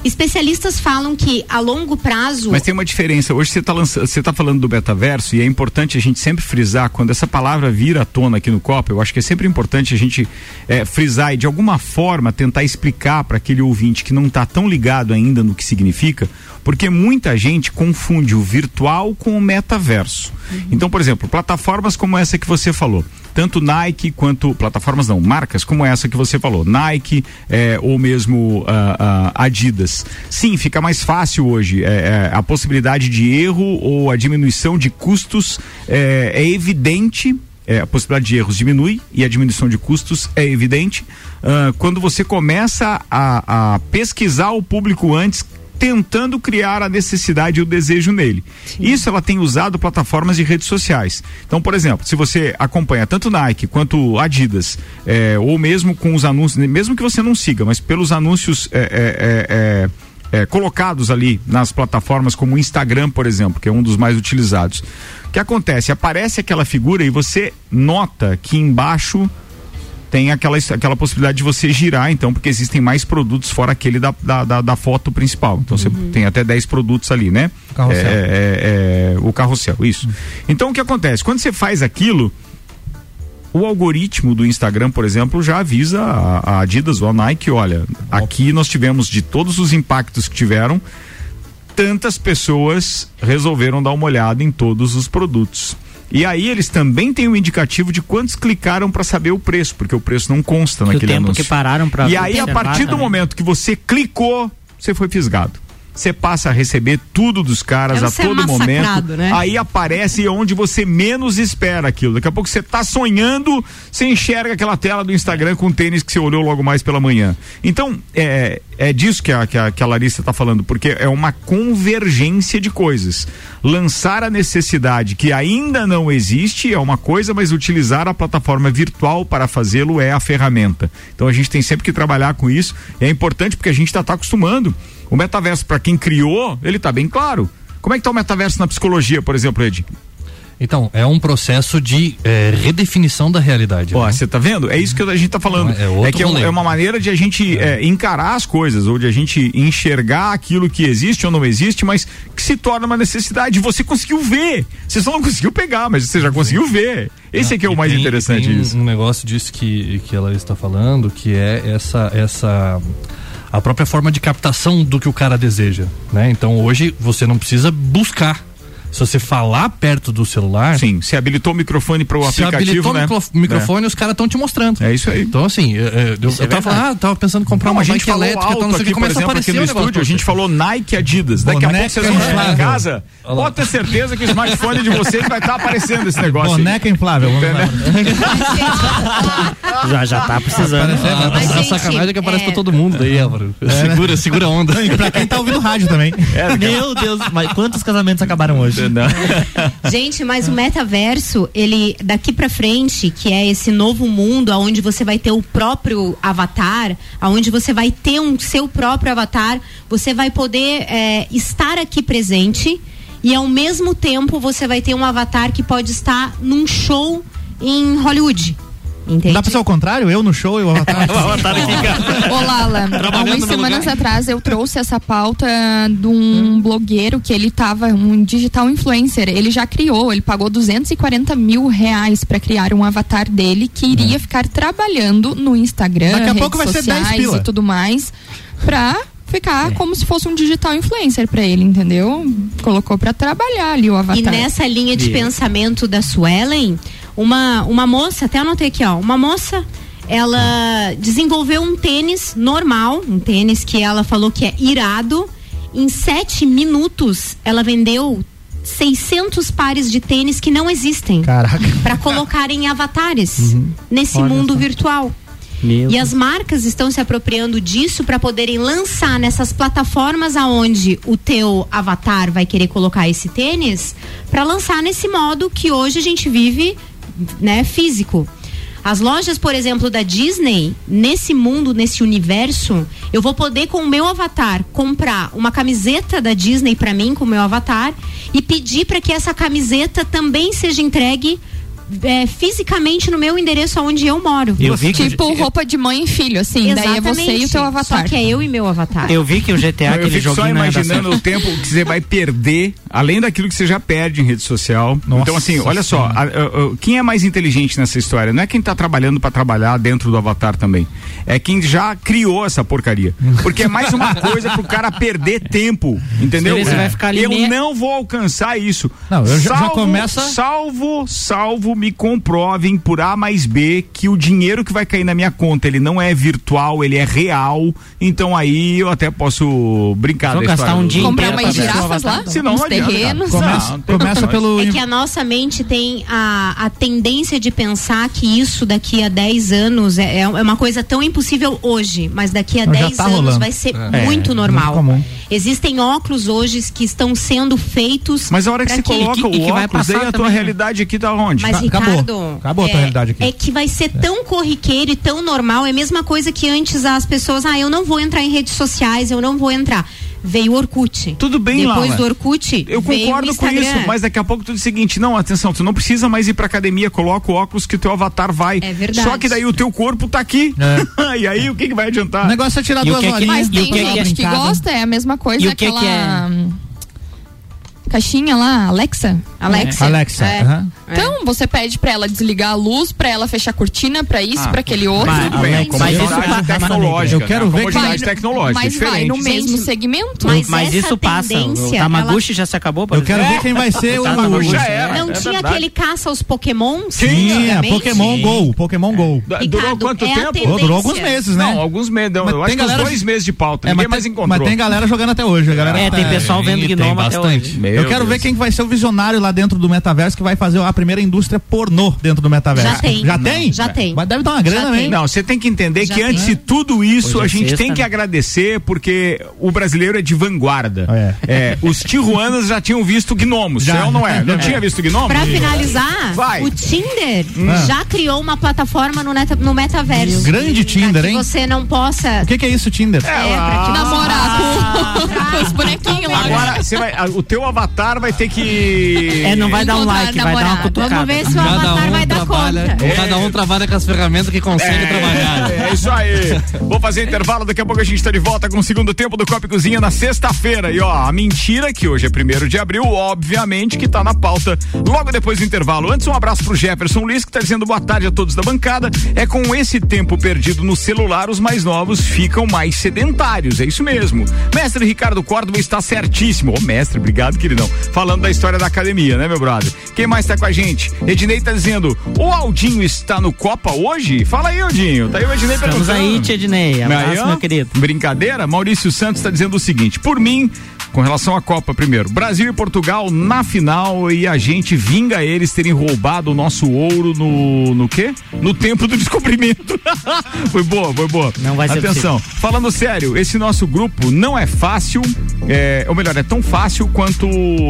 Speaker 6: Especialistas falam que a longo prazo
Speaker 2: Mas tem uma diferença. Hoje você está você tá falando do metaverso e é importante a gente sempre frisar quando essa palavra vira à tona aqui no copo. Eu acho que é sempre importante a gente eh, frisar e de alguma forma tentar explicar para aquele ouvinte que não está tão ligado ainda no que significa, porque muita gente confunde o virtual com o metaverso. Então, por exemplo, plataformas como essa que você falou, tanto Nike quanto plataformas não, marcas como essa que você falou, Nike eh, ou mesmo ah, ah, Adidas. Sim, fica mais fácil hoje. eh, eh, a possibilidade de erro ou a diminuição de custos eh, é evidente. eh, a possibilidade de erros diminui e a diminuição de custos é evidente ah, quando você começa a, a pesquisar o público antes tentando criar a necessidade e o desejo nele. Isso ela tem usado plataformas de redes sociais. Então, por exemplo, se você acompanha tanto Nike quanto Adidas, é, ou mesmo com os anúncios, mesmo que você não siga, mas pelos anúncios é, é, colocados ali nas plataformas como o Instagram, por exemplo, que é um dos mais utilizados. O que acontece? Aparece aquela figura e você nota que embaixo tem aquela, aquela possibilidade de você girar, então, porque existem mais produtos fora aquele da, da, da, da foto principal. Então você tem até 10 produtos ali, né?
Speaker 5: Carrossel.
Speaker 2: É, é, é, o carrossel, isso. Então o que acontece? Quando você faz aquilo, o algoritmo do Instagram, por exemplo, já avisa a, a Adidas ou a Nike, olha, aqui nós tivemos de todos os impactos que tiveram, tantas pessoas resolveram dar uma olhada em todos os produtos. E aí eles também têm um indicativo de quantos clicaram para saber o preço, porque o preço não consta
Speaker 8: Que o
Speaker 2: naquele
Speaker 8: tempo
Speaker 2: anúncio.
Speaker 8: que pararam pra
Speaker 2: E aí a partir do
Speaker 8: também.
Speaker 2: momento que você clicou, você foi fisgado. Você passa a receber tudo dos caras
Speaker 6: É
Speaker 2: a todo momento.
Speaker 6: né?
Speaker 2: Aí aparece onde você menos espera aquilo. Daqui a pouco você tá sonhando, você enxerga aquela tela do Instagram com o tênis que você olhou logo mais pela manhã. Então, é, é disso que a, que, a, que a Larissa tá falando, porque é uma convergência de coisas. Lançar a necessidade que ainda não existe é uma coisa, mas utilizar a plataforma virtual para fazê-lo é a ferramenta. Então a gente tem sempre que trabalhar com isso. É importante porque a gente está tá acostumando. O metaverso, para quem criou, ele tá bem claro. Como é que tá o metaverso na psicologia, por exemplo, Ed?
Speaker 9: Então, é um processo de eh, redefinição da realidade.
Speaker 2: Ó,
Speaker 9: né?
Speaker 2: você tá vendo? É isso que a gente tá falando.
Speaker 9: É outro
Speaker 2: É que é, um- é uma maneira de a gente é, encarar as coisas, ou de a gente enxergar aquilo que existe ou não existe, mas que se torna uma necessidade. Você conseguiu ver. Você só não conseguiu pegar, mas você já conseguiu ver. Esse é que é o
Speaker 9: E
Speaker 2: mais
Speaker 9: tem-
Speaker 2: interessante
Speaker 9: tem
Speaker 2: isso.
Speaker 9: um negócio disso que, que ela está falando, que é essa essa a própria forma de captação do que o cara deseja, né? Então hoje você não precisa buscar. Se você falar perto do celular,
Speaker 2: Sim, você habilitou o microfone para o
Speaker 9: se
Speaker 2: aplicativo,
Speaker 9: habilitou
Speaker 2: né?
Speaker 9: o micro- microfone, os caras estão te mostrando.
Speaker 2: É. É isso aí.
Speaker 9: Então, assim, eu, eu, eu
Speaker 8: é
Speaker 9: tava falando, ah, tava pensando em comprar
Speaker 2: Não,
Speaker 9: uma
Speaker 2: a gente falou
Speaker 9: elétrica, então não sei
Speaker 2: aqui,
Speaker 9: que,
Speaker 2: por
Speaker 9: começa a
Speaker 2: exemplo,
Speaker 9: aparecer
Speaker 2: aqui no estúdio, a gente falou Nike Adidas. Daqui a pouco
Speaker 5: Boneca
Speaker 2: vocês vão chegar em casa, pode ter certeza que o smartphone de vocês vai estar aparecendo esse negócio. aí.
Speaker 5: Boneca inflável. <laughs>
Speaker 8: Já, já tá precisando.
Speaker 9: Ah,
Speaker 6: Mas,
Speaker 9: a
Speaker 6: gente,
Speaker 9: sacanagem é que aparece
Speaker 6: é-
Speaker 9: pra todo mundo daí, Álvaro. Segura, segura a onda. <laughs>
Speaker 5: E pra quem tá ouvindo rádio também.
Speaker 7: Meu Deus, mas quantos casamentos acabaram hoje? <laughs>
Speaker 6: Gente, mas o metaverso, ele daqui pra frente, que é esse novo mundo onde você vai ter o próprio avatar, aonde você vai ter um seu próprio avatar, você vai poder é, estar aqui presente e ao mesmo tempo você vai ter um avatar que pode estar num show em Hollywood. Entende?
Speaker 5: Dá pra ser o contrário? Eu no show e o avatar.
Speaker 4: Ô Lala, há umas semanas
Speaker 9: lugar.
Speaker 4: atrás eu trouxe essa pauta de um
Speaker 9: Hum.
Speaker 4: blogueiro que ele tava, um digital influencer. Ele já criou, ele pagou 240 mil reais pra criar um avatar dele que iria ficar trabalhando no Instagram,
Speaker 5: Daqui a
Speaker 4: redes
Speaker 5: pouco vai ser 10
Speaker 4: sociais
Speaker 5: pila.
Speaker 4: e tudo mais, pra ficar como se fosse um digital influencer pra ele, entendeu? Colocou pra trabalhar ali o avatar.
Speaker 6: E nessa linha de pensamento da Suelen, uma, uma moça, até anotei aqui, ó, uma moça, ela desenvolveu um tênis normal, um tênis que ela falou que é irado. Em sete minutos, ela vendeu 600 pares de tênis que não existem
Speaker 5: Caraca.
Speaker 6: para colocar em avatares nesse
Speaker 8: Olha
Speaker 6: mundo
Speaker 8: só.
Speaker 6: virtual.
Speaker 8: Meu
Speaker 6: E as marcas estão se apropriando disso para poderem lançar nessas plataformas aonde o teu avatar vai querer colocar esse tênis, para lançar nesse modo que hoje a gente vive, né, físico. As lojas, por exemplo, da Disney, nesse mundo, nesse universo, eu vou poder com o meu avatar comprar uma camiseta da Disney para mim com o meu avatar e pedir para que essa camiseta também seja entregue é, fisicamente no meu endereço onde eu moro.
Speaker 8: Eu vi que
Speaker 4: Tipo roupa de mãe e filho, assim. Daí é você e o teu avatar.
Speaker 6: Só que é eu e meu avatar.
Speaker 8: Eu vi que o GTA,
Speaker 2: eu
Speaker 8: aquele
Speaker 2: só
Speaker 8: dar
Speaker 2: imaginando o tempo que você vai perder, além daquilo que você já perde em rede social.
Speaker 5: Nossa
Speaker 2: então, assim, olha só, a- a- a- quem é mais inteligente nessa história? Não é quem tá trabalhando para trabalhar dentro do avatar também. É quem já criou essa porcaria. Porque é mais uma <laughs> coisa pro cara perder tempo, entendeu?
Speaker 8: Você vai ficar ali
Speaker 2: eu
Speaker 8: meia-
Speaker 2: não vou alcançar isso.
Speaker 5: Não, eu já- já
Speaker 2: salvo,
Speaker 5: começa-
Speaker 2: Salvo, salvo, me comprovem por A mais B que o dinheiro que vai cair na minha conta, ele não é virtual, ele é real. Então aí eu até posso brincar
Speaker 8: Vou gastar um
Speaker 2: do-
Speaker 8: dia
Speaker 4: Comprar umas girafas lá,
Speaker 2: Senão
Speaker 4: uns terrenos.
Speaker 5: Começa, começa pelo.
Speaker 6: É que a nossa mente tem a, a tendência de pensar que isso daqui a 10 anos é, é uma coisa tão impossível hoje, mas daqui a
Speaker 5: Não, já
Speaker 6: 10
Speaker 5: tá
Speaker 6: anos
Speaker 5: rolando.
Speaker 6: vai ser
Speaker 8: É,
Speaker 6: muito normal.
Speaker 5: muito comum.
Speaker 6: Existem óculos hoje que estão sendo feitos.
Speaker 2: Mas a hora que você coloca
Speaker 8: e que- e
Speaker 2: o
Speaker 8: que
Speaker 2: óculos, aí a tua
Speaker 8: também,
Speaker 2: realidade aqui tá onde?
Speaker 6: Mas,
Speaker 5: Ca- acabou.
Speaker 6: Ricardo.
Speaker 5: Acabou a tua
Speaker 6: é,
Speaker 5: realidade aqui.
Speaker 6: É que vai ser tão corriqueiro e tão normal. É a mesma coisa que antes as pessoas, ah, eu não vou entrar em redes sociais, eu não vou entrar. Veio o Orkut.
Speaker 2: Tudo bem,
Speaker 6: Depois
Speaker 2: Laura.
Speaker 6: do Orkut,
Speaker 2: Eu concordo com isso, mas daqui a pouco tu diz o seguinte, não, atenção, tu não precisa mais ir pra academia, coloca o óculos que o teu avatar vai.
Speaker 6: É verdade.
Speaker 2: Só que daí o teu corpo tá aqui. <laughs> e aí o que que vai adiantar?
Speaker 5: O negócio é tirar
Speaker 8: E
Speaker 5: duas
Speaker 8: que é que-.
Speaker 4: Mas tem
Speaker 8: que que é
Speaker 4: gente que gosta, é a mesma coisa
Speaker 8: E o que
Speaker 4: aquela
Speaker 8: que é?
Speaker 4: hum, caixinha lá, Alexa.
Speaker 6: Alexa.
Speaker 5: Alexa,
Speaker 6: É.
Speaker 5: aham.
Speaker 4: Então, você pede pra ela desligar a luz, pra ela fechar a cortina, pra isso,
Speaker 2: Ah,
Speaker 4: pra aquele outro.
Speaker 8: mas-
Speaker 2: Tudo bem, é
Speaker 8: mas isso-
Speaker 2: tecnológica.
Speaker 5: Eu quero
Speaker 2: né?
Speaker 5: ver que-
Speaker 4: Vai-
Speaker 2: tecnológica,
Speaker 4: mas vai
Speaker 2: diferente.
Speaker 4: no mesmo
Speaker 6: Sim.
Speaker 4: segmento.
Speaker 6: Mas
Speaker 8: Mas
Speaker 6: essa
Speaker 8: isso passa. O
Speaker 6: tendência,
Speaker 8: Tamagotchi já se acabou, por
Speaker 5: Eu quero ver quem vai ser o.
Speaker 2: Era.
Speaker 6: Não
Speaker 2: é
Speaker 6: tinha aquele caça aos pokémons?
Speaker 5: Tinha? Pokémon Go, Pokémon Go.
Speaker 2: Durou quanto
Speaker 6: é
Speaker 2: tempo?
Speaker 5: Durou alguns meses, né?
Speaker 2: Não, alguns meses. Eu
Speaker 5: tem
Speaker 2: acho que dois meses de pauta.
Speaker 5: É,
Speaker 2: Ninguém
Speaker 5: mas,
Speaker 2: mais
Speaker 5: tem,
Speaker 2: encontrou.
Speaker 5: mas tem galera jogando até hoje.
Speaker 8: É,
Speaker 5: tá-
Speaker 8: tem pessoal vendo até
Speaker 9: bastante.
Speaker 8: hoje.
Speaker 5: Eu quero ver quem vai ser o visionário lá dentro do metaverso que vai fazer a primeira indústria pornô dentro do metaverso.
Speaker 6: Já tem.
Speaker 5: Já tem?
Speaker 6: Já tem.
Speaker 5: Mas deve dar uma grana, hein?
Speaker 2: Não, você tem que entender
Speaker 6: Já
Speaker 2: que
Speaker 6: tem.
Speaker 2: antes de tudo isso,
Speaker 8: é
Speaker 2: a gente
Speaker 8: sexta,
Speaker 2: tem que
Speaker 8: né?
Speaker 2: agradecer porque o brasileiro é de vanguarda.
Speaker 5: É.
Speaker 2: os tijuanas já tinham visto gnomos,
Speaker 5: Já.
Speaker 2: é ou não é? Não <laughs> tinha visto gnomos?
Speaker 6: Pra finalizar,
Speaker 2: Vai.
Speaker 6: o Tinder
Speaker 5: Ah.
Speaker 6: já criou uma plataforma no, neta- no metaverso.
Speaker 5: Grande Tinder, hein?
Speaker 6: você não possa.
Speaker 5: O que, que é isso, Tinder?
Speaker 6: É, pra que
Speaker 4: Namorar com, com <laughs> os bonequinhos lá.
Speaker 2: Agora, vai, o teu avatar vai ter que.
Speaker 8: É, não vai dar um like, vai dar uma cutucada.
Speaker 6: Vamos ver se o avatar vai dar
Speaker 9: trabalha,
Speaker 6: conta.
Speaker 9: Cada um trabalha com as ferramentas que consegue trabalhar.
Speaker 2: É, é isso aí. Vou fazer intervalo, daqui a pouco a gente tá de volta com o segundo tempo do Copa e Cozinha na sexta-feira. E ó, a mentira que hoje é primeiro de abril, obviamente que tá na pauta logo depois do intervalo. Antes, um abraço pro Jefferson Liz, que tá dizendo boa tarde a todos da bancada. É com esse tempo perdido no celular, os mais novos ficam mais sedentários. É isso mesmo. Mestre Ricardo Córdova está certíssimo. Ô, mestre, obrigado, queridão. Falando da história da academia, né, meu brother? Quem mais tá com a gente? Ednei tá dizendo: o Aldinho está no Copa hoje? Fala aí, Aldinho. Tá aí o Ednei
Speaker 8: Estamos
Speaker 2: perguntando.
Speaker 8: aí, Tia Ednei. Abraço, meu querido.
Speaker 2: Brincadeira? Maurício Santos está dizendo o seguinte: por mim, com relação à Copa, primeiro, Brasil e Portugal na final e a gente vinga eles terem roubado o nosso ouro no. no quê? No tempo do <laughs> descobrimento. foi boa, foi boa.
Speaker 8: Não vai ser
Speaker 2: Atenção, falando sério, esse nosso grupo não é fácil, é, ou melhor, é tão fácil quanto.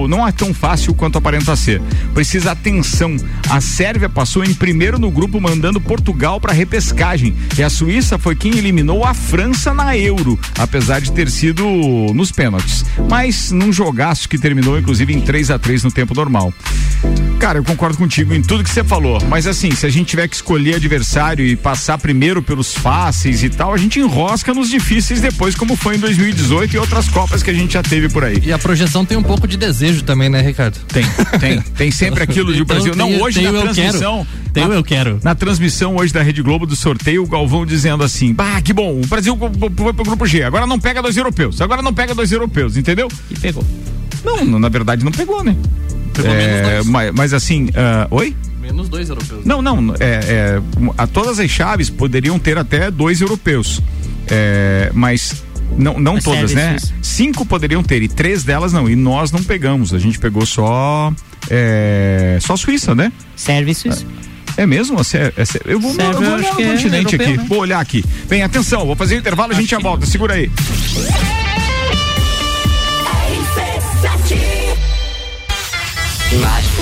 Speaker 2: Não é tão fácil quanto aparenta ser. Precisa atenção. A Sérvia passou em primeiro no grupo, mandando Portugal para repescagem. E a Suíça foi quem eliminou a França na Euro, apesar de ter sido nos pênaltis. Mas num jogaço que terminou, inclusive, em 3 a 3 no tempo normal. Cara, eu concordo contigo em tudo que você falou, mas assim, se a gente tiver que escolher adversário e passar primeiro pelos fáceis e tal, a gente enrosca nos difíceis depois, como foi em 2018 e outras Copas que a gente já teve por aí.
Speaker 9: E a projeção tem um pouco de desejo também, né, Ricardo?
Speaker 2: Tem, tem. Tem sempre aquilo de o <laughs>
Speaker 9: Então,
Speaker 2: Brasil. Não,
Speaker 9: tem-
Speaker 2: hoje
Speaker 9: tem
Speaker 2: na transmissão.
Speaker 9: quero. Tem
Speaker 2: na-
Speaker 9: eu quero.
Speaker 2: Na transmissão hoje da Rede Globo do sorteio, o Galvão dizendo assim: Bah, que bom, o Brasil foi pro grupo G, agora não pega dois europeus, agora não pega dois europeus, entendeu?
Speaker 8: E pegou.
Speaker 2: Não, na verdade não pegou, né?
Speaker 9: Pegou
Speaker 2: É,
Speaker 9: menos dois.
Speaker 2: mas, mas assim, ah, oi?
Speaker 9: Menos dois europeus.
Speaker 2: Não, não. É, é, a, todas as chaves poderiam ter até dois europeus. É, mas não, não
Speaker 8: Mas
Speaker 2: todas,
Speaker 8: Sérvia e
Speaker 2: né?
Speaker 8: Suíça.
Speaker 2: Cinco poderiam ter e três delas não. E nós não pegamos. A gente pegou só. É, só Suíça, né?
Speaker 8: Serve Suíça.
Speaker 2: É mesmo? É é eu vou,
Speaker 8: Sérvia,
Speaker 2: eu vou
Speaker 8: eu
Speaker 2: olhar
Speaker 8: que é
Speaker 2: continente
Speaker 8: europeu,
Speaker 2: aqui.
Speaker 8: né?
Speaker 2: Vou olhar aqui. Bem, atenção, vou fazer o intervalo e a gente já volta. Segura aí.
Speaker 3: Lages,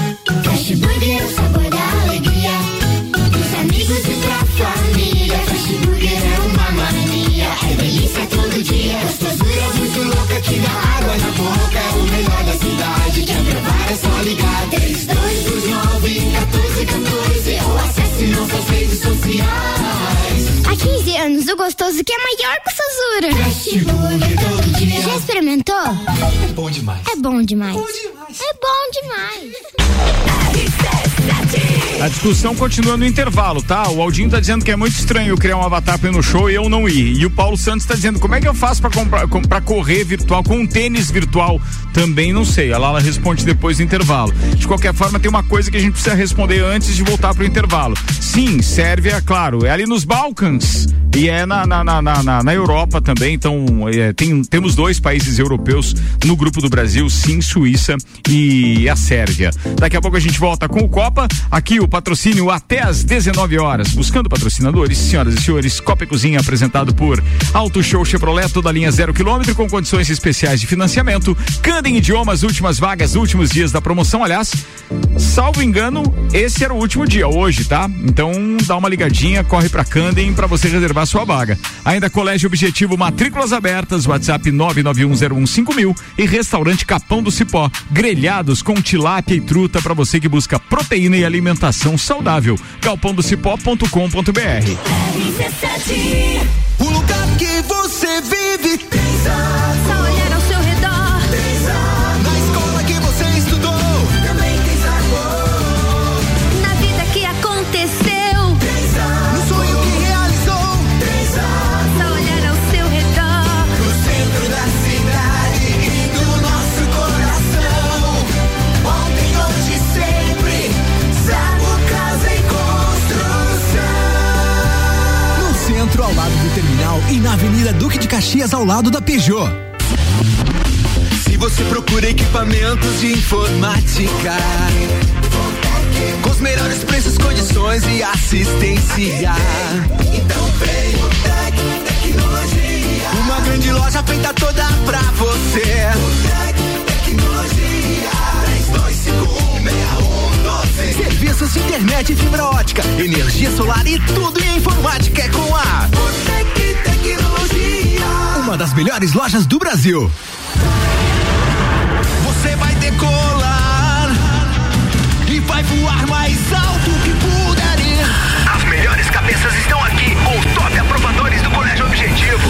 Speaker 10: Fast Burger é o sabor da alegria. Dos amigos e pra família. Fast Burger é uma mania. É delícia todo dia. Gostosura muito louca que dá água na boca. É o melhor da cidade. Quer provar é só ligar. 3229 1414 ou acesse nossas redes sociais.
Speaker 11: Há 15 anos, o gostoso que é maior que o Sazura.
Speaker 10: Fast Burger todo dia.
Speaker 11: Experimentou?
Speaker 10: É bom demais.
Speaker 11: É bom demais. É bom demais.
Speaker 2: A discussão continua no intervalo, tá? O Aldinho tá dizendo que é muito estranho eu criar um avatar no show e eu não ir. E o Paulo Santos tá dizendo como é que eu faço pra, comprar, com- pra correr virtual com um tênis virtual? Também não sei. A Lala responde depois do intervalo. De qualquer forma, tem uma coisa que a gente precisa responder antes de voltar pro intervalo. Sim, Sérvia, claro, é ali nos Balcãs. E é na, na, na, na, na- na Europa também, então é, tem, temos dois países europeus no grupo do Brasil, sim, Suíça e a Sérvia. Daqui a pouco a gente volta com o Copa, aqui o patrocínio até às 19 horas. Buscando patrocinadores, senhoras e senhores, Copa e Cozinha apresentado por Auto Show Chevrolet, toda linha zero quilômetro com condições especiais de financiamento. Candem Idiomas, últimas vagas, últimos dias da promoção, aliás, salvo engano, esse era o último dia, hoje, tá? Então dá uma ligadinha, corre pra Candem pra você reservar sua vaga. Ainda Colégio Objetivo, matrículas abertas, WhatsApp 991015000 e Restaurante Capão do Cipó, grelhados com tilápia e truta pra você que busca proteína e alimentação saudável. galpãodocipó.com.br.
Speaker 12: O lugar que você vive tem
Speaker 11: ao
Speaker 13: lado do terminal e na Avenida Duque de Caxias, ao lado da Peugeot.
Speaker 12: Se você procura equipamentos de informática, com os melhores preços, condições e assistência, então vem o Tec Tecnologia. Uma grande loja feita toda pra você. O Tec Tecnologia. 32516112.
Speaker 13: Serviços de internet fibra ótica, energia solar e tudo em informática é com a
Speaker 12: Tec Tecnologia.
Speaker 13: uma das melhores lojas do Brasil.
Speaker 12: Você vai decolar e vai voar mais alto que puder ir.
Speaker 14: As melhores cabeças estão aqui os top aprovadores do. Colégio Objetivo,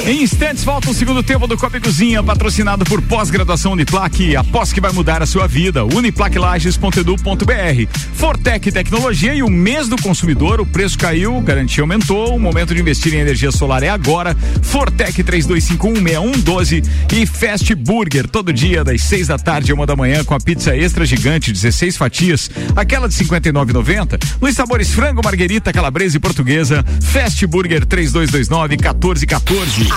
Speaker 2: Em instantes volta o segundo tempo do Copa Cozinha, patrocinado por pós-graduação Uniplaque, após que vai mudar a sua vida. Uniplaquilages.edu.br. Fortec Tecnologia e o mês do consumidor, o preço caiu, garantia aumentou, o momento de investir em energia solar é agora. Fortec 32516112 e Fast Burger, todo dia das 6 da tarde a uma da manhã com a pizza extra gigante, 16 fatias, aquela de 59,90, nos sabores frango, marguerita, calabresa e portuguesa. Fast Burger 3229 1414.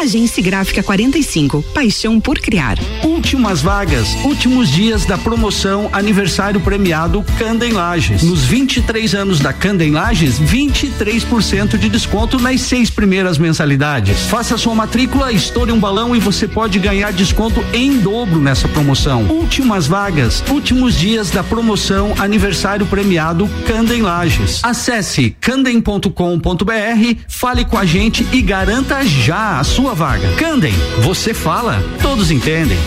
Speaker 15: Agência Gráfica 45. Paixão por criar.
Speaker 16: Últimas vagas, últimos dias da promoção aniversário premiado Candem Lages. Nos 23 anos da Candem Lages, 23% de desconto nas seis primeiras mensalidades. Faça sua matrícula, estoure um balão e você pode ganhar desconto em dobro nessa promoção. Últimas vagas, últimos dias da promoção aniversário premiado Candem Lages. Acesse candem.com.br, fale com a gente e garanta já a sua vaga. Candem, você fala, todos entendem.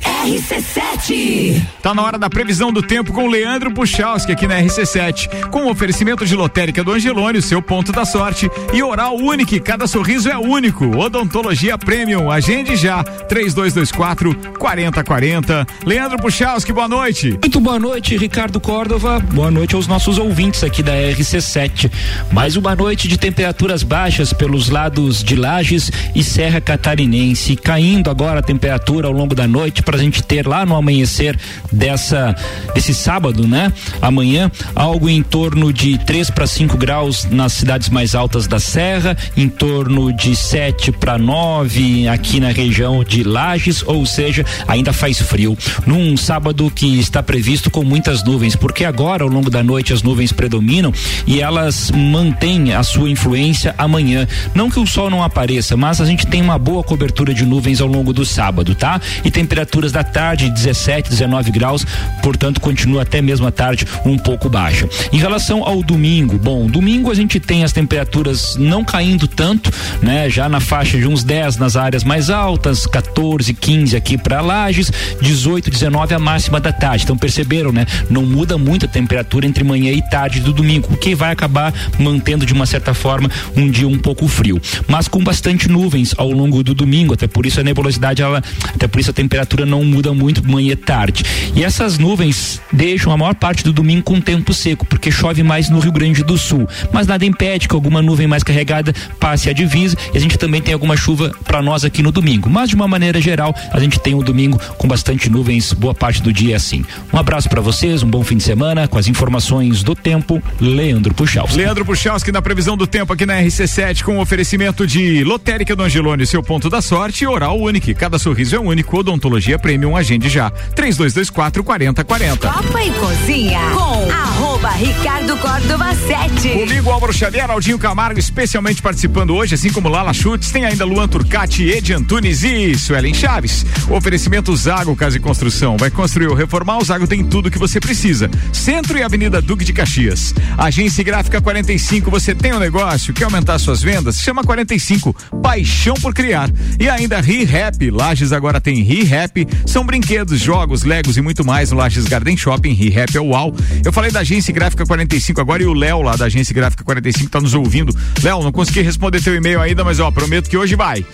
Speaker 1: RC7.
Speaker 2: Tá na hora da previsão do tempo com o Leandro Puchalski aqui na RC7. Com o oferecimento de lotérica do Angelone, o seu ponto da sorte. E oral único, cada sorriso é único. Odontologia Premium, agende já. 3224 4040. Leandro Puchalski, boa noite.
Speaker 17: Muito boa noite, Ricardo Córdova. Boa noite aos nossos ouvintes aqui da RC7. Mais uma noite de temperaturas baixas pelos lados de Lages e Serra Catarinense. Caindo agora a temperatura ao longo da noite para a gente ter lá no amanhecer dessa desse sábado, né? Amanhã, algo em torno de 3 para 5 graus nas cidades mais altas da Serra, em torno de 7 para 9 aqui na região de Lages, ou seja, ainda faz frio. Num sábado que está previsto com muitas nuvens, porque agora ao longo da noite as nuvens predominam e elas mantêm a sua influência amanhã. Não que o sol não apareça, mas a gente tem uma boa cobertura de nuvens ao longo do sábado, tá? E temperaturas da tarde 17, 19 graus, portanto continua até mesmo à tarde um pouco baixa. Em relação ao domingo, bom, domingo a gente tem as temperaturas não caindo tanto, né? Já na faixa de uns 10 nas áreas mais altas, 14, 15 aqui para Lages, 18, 19 a máxima da tarde. Então perceberam, né? Não muda muito a temperatura entre manhã e tarde do domingo, o que vai acabar mantendo de uma certa forma um dia um pouco frio, mas com bastante nuvens ao longo do domingo, até por isso a nebulosidade ela, até por isso a temperatura não muda muito manhã e tarde. E essas nuvens deixam a maior parte do domingo com tempo seco, porque chove mais no Rio Grande do Sul. Mas nada impede que alguma nuvem mais carregada passe a divisa e a gente também tem alguma chuva para nós aqui no domingo. Mas de uma maneira geral, a gente tem um domingo com bastante nuvens, boa parte do dia é assim. Um abraço para vocês, um bom fim de semana com as informações do tempo, Leandro Puchalski.
Speaker 2: Leandro Puchalski na previsão do tempo aqui na RC7 com oferecimento de Lotérica do Angelone, seu ponto da sorte Oral Único. Cada sorriso é único. Odontologia Premium, agende já. 3224 4040.
Speaker 1: Copa e Cozinha com arroba Ricardo Córdova 7.
Speaker 2: Comigo, Álvaro Xavier, Aldinho Camargo, especialmente participando hoje, assim como Lala Chutes, tem ainda Luan Turcati, Edi Antunes e Suelen Chaves. Oferecimento Zago Casa e Construção. Vai construir ou reformar, o Zago tem tudo que você precisa. Centro e Avenida Duque de Caxias. Agência Gráfica 45, você tem um negócio, quer aumentar suas vendas? Chama 45, paixão por criar. E ainda ReHap, Lages agora tem ReHap, são brinquedos, jogos, legos e muito mais no Lages Garden Shopping, ReHap é uau. Eu falei da Agência Gráfica 45 agora e o Léo lá da Agência Gráfica 45 tá nos ouvindo. Léo, não consegui responder teu e-mail ainda, mas ó, prometo que hoje vai.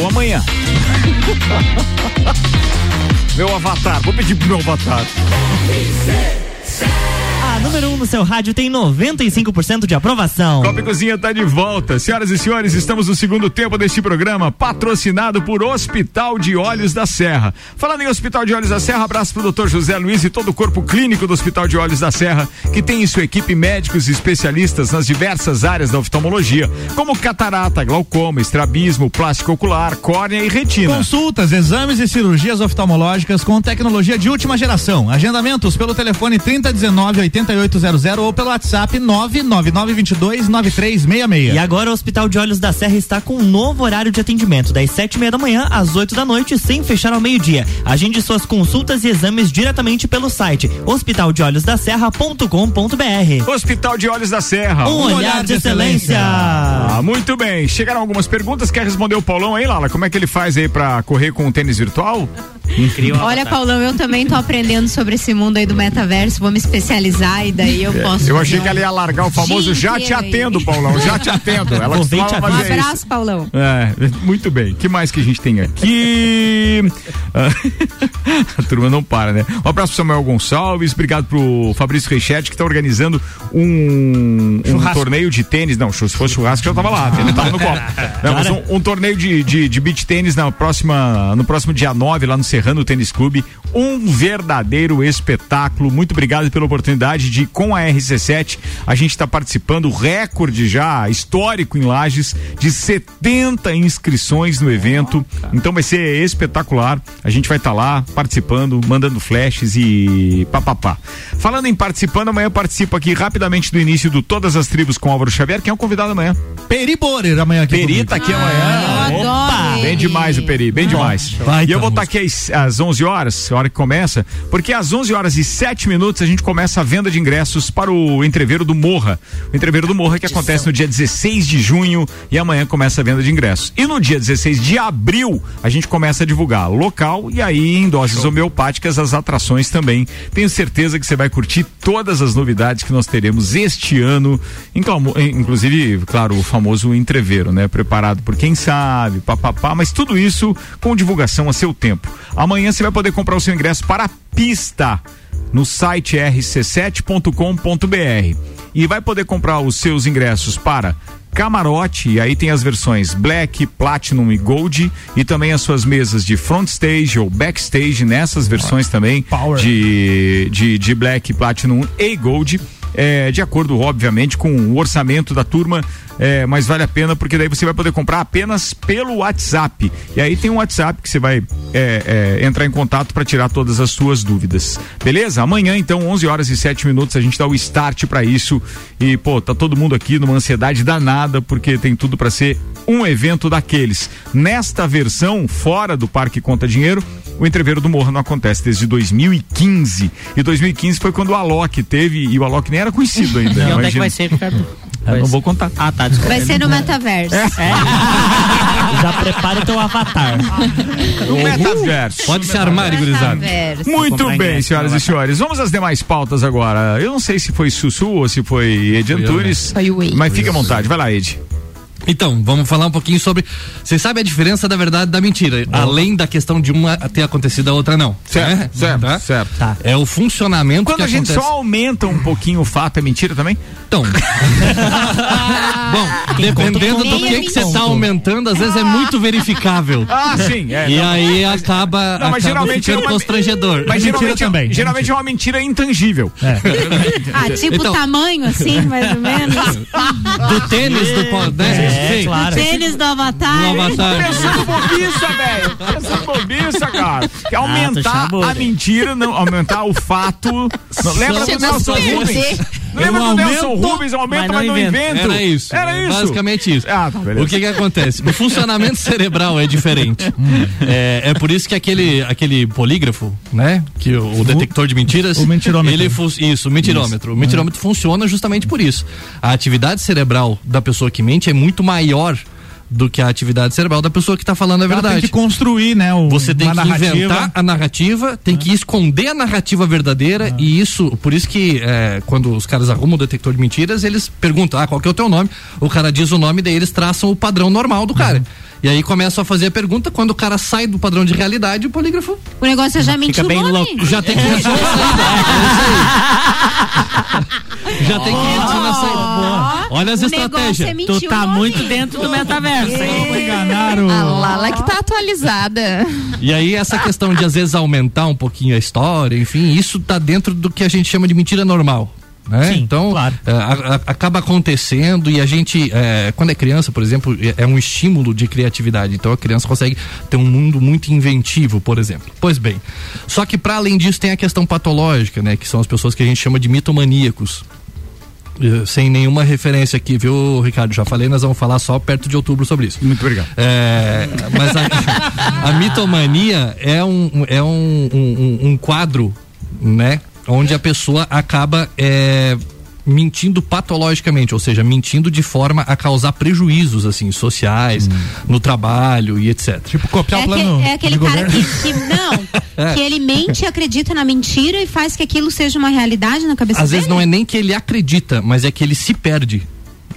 Speaker 2: Ou amanhã. <laughs> meu avatar, vou pedir pro meu avatar.
Speaker 7: Número 1 um no seu rádio tem 95% de aprovação.
Speaker 2: Copa e Cozinha tá de volta. Senhoras e senhores, estamos no segundo tempo deste programa, patrocinado por Hospital de Olhos da Serra. Falando em Hospital de Olhos da Serra, abraço pro Dr. José Luiz e todo o corpo clínico do Hospital de Olhos da Serra, que tem em sua equipe médicos e especialistas nas diversas áreas da oftalmologia, como catarata, glaucoma, estrabismo, plástico ocular, córnea e retina.
Speaker 5: Consultas, exames e cirurgias oftalmológicas com tecnologia de última geração. Agendamentos pelo telefone 3019 80 3800 ou pelo WhatsApp 999229366.
Speaker 7: E agora o Hospital de Olhos da Serra está com um novo horário de atendimento, das sete e meia da manhã às 8 da noite, sem fechar ao meio-dia. Agende suas consultas e exames diretamente pelo site hospitaldeolhosdaserra.com.br.
Speaker 2: Hospital de Olhos da Serra.
Speaker 7: Um olhar de excelência.
Speaker 2: Ah, muito bem. Chegaram algumas perguntas. Quer responder o Paulão aí, Lala? Como é que ele faz aí pra correr com o tênis virtual? Incrível.
Speaker 6: Olha, Paulão, eu também tô aprendendo sobre esse mundo aí do metaverso, vou me especializar e daí eu posso.
Speaker 2: É, Eu
Speaker 6: fazer
Speaker 2: achei que ela ia largar o famoso já te
Speaker 6: aí.
Speaker 2: atendo, Paulão. Já te atendo. Ela
Speaker 7: te
Speaker 6: Um
Speaker 2: fazer isso.
Speaker 6: abraço, Paulão.
Speaker 2: É, muito bem. O que mais que a gente tem aqui? <laughs> A turma não para, né? Um abraço pro Samuel Gonçalves, obrigado pro Fabrício Reichete, que tá organizando um, um torneio de tênis. Não, se fosse churrasco, eu tava lá, ele tava no copo. Não, mas um, um torneio de, de, de beach tênis na próxima, no próximo dia 9, lá no Serrano Tênis Clube. Um verdadeiro espetáculo. Muito obrigado pela oportunidade de, com a RC7, a gente está participando, recorde já histórico em Lages, de 70 inscrições no evento. Então vai ser espetacular. A gente vai estar lá participando, mandando flashes e papapá. Falando em participando, amanhã eu participo aqui rapidamente do início do Todas as Tribos com Álvaro Xavier. Quem é o convidado amanhã?
Speaker 5: Peri Borer amanhã aqui.
Speaker 2: Peri tá aqui amanhã.
Speaker 6: eu
Speaker 2: Opa!
Speaker 6: adoro
Speaker 2: Bem demais o Peri, bem demais.
Speaker 5: Vai,
Speaker 2: e eu vou estar aqui às, às 11 horas, a hora que começa, porque às 11 horas e 7 minutos a gente começa a venda de ingressos para o entreveiro do Morra. O entreveiro do Morra que acontece no dia 16 de junho e amanhã começa a venda de ingressos. E no dia 16 de abril a gente começa a divulgar local e aí em doses homeopáticas as atrações também. Tenho certeza que você vai curtir todas as novidades que nós teremos este ano, inclusive, claro, o famoso entreveiro, né? Preparado por quem sabe, papapá, mas tudo isso com divulgação a seu tempo. Amanhã você vai poder comprar o seu ingresso para a pista no site rc7.com.br e vai poder comprar os seus ingressos para camarote, e aí tem as versões Black, Platinum e Gold, e também as suas mesas de front stage ou backstage nessas versões também de, de, de Black, Platinum e Gold. É, de acordo, obviamente, com o orçamento da turma, é, mas vale a pena porque daí você vai poder comprar apenas pelo WhatsApp. E aí tem um WhatsApp que você vai é, é, entrar em contato para tirar todas as suas dúvidas. Beleza? Amanhã, então, 11 horas e 7 minutos, a gente dá o start para isso. E, pô, tá todo mundo aqui numa ansiedade danada porque tem tudo para ser um evento daqueles. Nesta versão, fora do Parque Conta Dinheiro, o entreveiro do Morro não acontece desde 2015. E 2015 foi quando o Alok teve, e o Alok nem era conhecido ainda. <laughs>
Speaker 8: E onde é que vai ser, Ricardo?
Speaker 2: Eu não vou contar.
Speaker 8: Ah, tá, desculpa.
Speaker 6: Vai ser no metaverso. <laughs>
Speaker 7: Já prepara o teu avatar.
Speaker 2: No metaverso.
Speaker 9: Pode se armar, gurizada.
Speaker 6: Metaverso.
Speaker 2: Muito bem, senhoras e senhores. Vamos às demais pautas agora. Eu não sei se foi Sussu ou se foi Ed
Speaker 9: Foi eu,
Speaker 2: Antunes.
Speaker 4: Foi o Ed.
Speaker 2: Mas fique à vontade. Vai lá, Ed.
Speaker 9: Então, vamos falar um pouquinho sobre. Vocês sabem a diferença da verdade e da mentira? Além da questão de uma ter acontecido a outra não.
Speaker 2: Certo,
Speaker 9: né?
Speaker 2: certo,
Speaker 9: Tá?
Speaker 2: certo.
Speaker 9: É o funcionamento
Speaker 2: Quando
Speaker 9: que
Speaker 2: a gente
Speaker 9: acontece.
Speaker 2: só aumenta um pouquinho o fato, é mentira também?
Speaker 9: Então. <laughs> Bom, dependendo do que
Speaker 6: é
Speaker 9: que você
Speaker 6: mentira.
Speaker 9: tá aumentando, às vezes é muito verificável.
Speaker 2: Ah, sim. É,
Speaker 9: E
Speaker 2: não,
Speaker 9: aí acaba,
Speaker 2: Não,
Speaker 9: acaba
Speaker 2: mas geralmente
Speaker 9: ficando
Speaker 2: é uma-
Speaker 9: constrangedor.
Speaker 2: Mas
Speaker 5: mentira
Speaker 2: geralmente,
Speaker 5: também,
Speaker 2: é, geralmente é uma mentira intangível. <laughs>
Speaker 6: Ah, tipo
Speaker 9: Então-
Speaker 6: tamanho, assim, mais ou menos. <laughs>
Speaker 9: Do tênis, do né?
Speaker 7: É,
Speaker 9: Sim.
Speaker 7: claro.
Speaker 6: Tênis do Avatar.
Speaker 9: Do Avatar.
Speaker 2: Pensando bobiça, velho. Pensando bobiça, cara. Que aumentar
Speaker 8: chamou,
Speaker 2: a mentira, não, aumentar o fato. Não, lembra do
Speaker 4: Chega a
Speaker 2: Nelson. Rubens? Não lembra
Speaker 5: Eu
Speaker 2: do Nelson
Speaker 5: aumento,
Speaker 2: Rubens? Aumenta,
Speaker 8: mas
Speaker 2: mas
Speaker 8: não
Speaker 2: não
Speaker 8: invento.
Speaker 2: invento.
Speaker 9: Era isso.
Speaker 2: Era isso.
Speaker 9: Basicamente isso.
Speaker 2: Ah, tá,
Speaker 9: o que que acontece? O funcionamento <laughs> cerebral é diferente. <laughs> é, é por isso que aquele, aquele polígrafo, né? Que o, o detector de mentiras.
Speaker 5: o mentirômetro.
Speaker 9: Ele fu- isso, o mentirômetro. O mentirômetro funciona justamente por isso. A atividade cerebral da pessoa que mente é muito maior do que a atividade cerebral da pessoa que está falando a
Speaker 5: Ela
Speaker 9: verdade.
Speaker 5: tem que construir, né? O,
Speaker 9: Você tem
Speaker 5: uma
Speaker 9: que
Speaker 5: narrativa.
Speaker 9: inventar a narrativa, tem que esconder a narrativa verdadeira e isso, por isso que é, quando os caras arrumam o detector de mentiras, eles perguntam, ah, qual que é o teu nome? O cara diz o nome, daí eles traçam o padrão normal do cara. E aí começam a fazer a pergunta, quando o cara sai do padrão de realidade, o polígrafo
Speaker 6: O negócio é já mentir o
Speaker 8: bem
Speaker 6: nome.
Speaker 8: louco.
Speaker 9: já tem que mentir na saída. É isso aí. Já tem que mentir na saída. Olha as
Speaker 6: o
Speaker 9: estratégias.
Speaker 6: é
Speaker 8: Tu tá muito dentro do metaverso, hein?
Speaker 5: Enganaram.
Speaker 4: A Lala que tá atualizada.
Speaker 9: E aí essa questão de às vezes aumentar um pouquinho a história, enfim, isso tá dentro do que a gente chama de mentira normal. Né? então, é, a- a- acaba acontecendo e a gente, é, quando é criança, por exemplo, é- é um estímulo de criatividade. Então a criança consegue ter um mundo muito inventivo, por exemplo. Pois bem, só que para além disso tem a questão patológica, né? Que são as pessoas que a gente chama de mitomaníacos. Eh, Sem nenhuma referência aqui, viu, Ricardo? Já falei, nós vamos falar só perto de outubro sobre isso.
Speaker 2: Muito obrigado.
Speaker 9: É, mas a, <laughs> a mitomania é um, é um, um, um quadro, né? Onde a pessoa acaba é, mentindo patologicamente, ou seja, mentindo de forma a causar prejuízos, assim, sociais, no trabalho e etc.
Speaker 5: Tipo, copiar
Speaker 6: É, aque- é aquele cara que, que não, <laughs>
Speaker 9: É.
Speaker 6: que ele mente, acredita na mentira e faz que aquilo seja uma realidade na cabeça
Speaker 9: Às
Speaker 6: dele.
Speaker 9: vezes não é nem que ele acredita, mas é que ele se perde.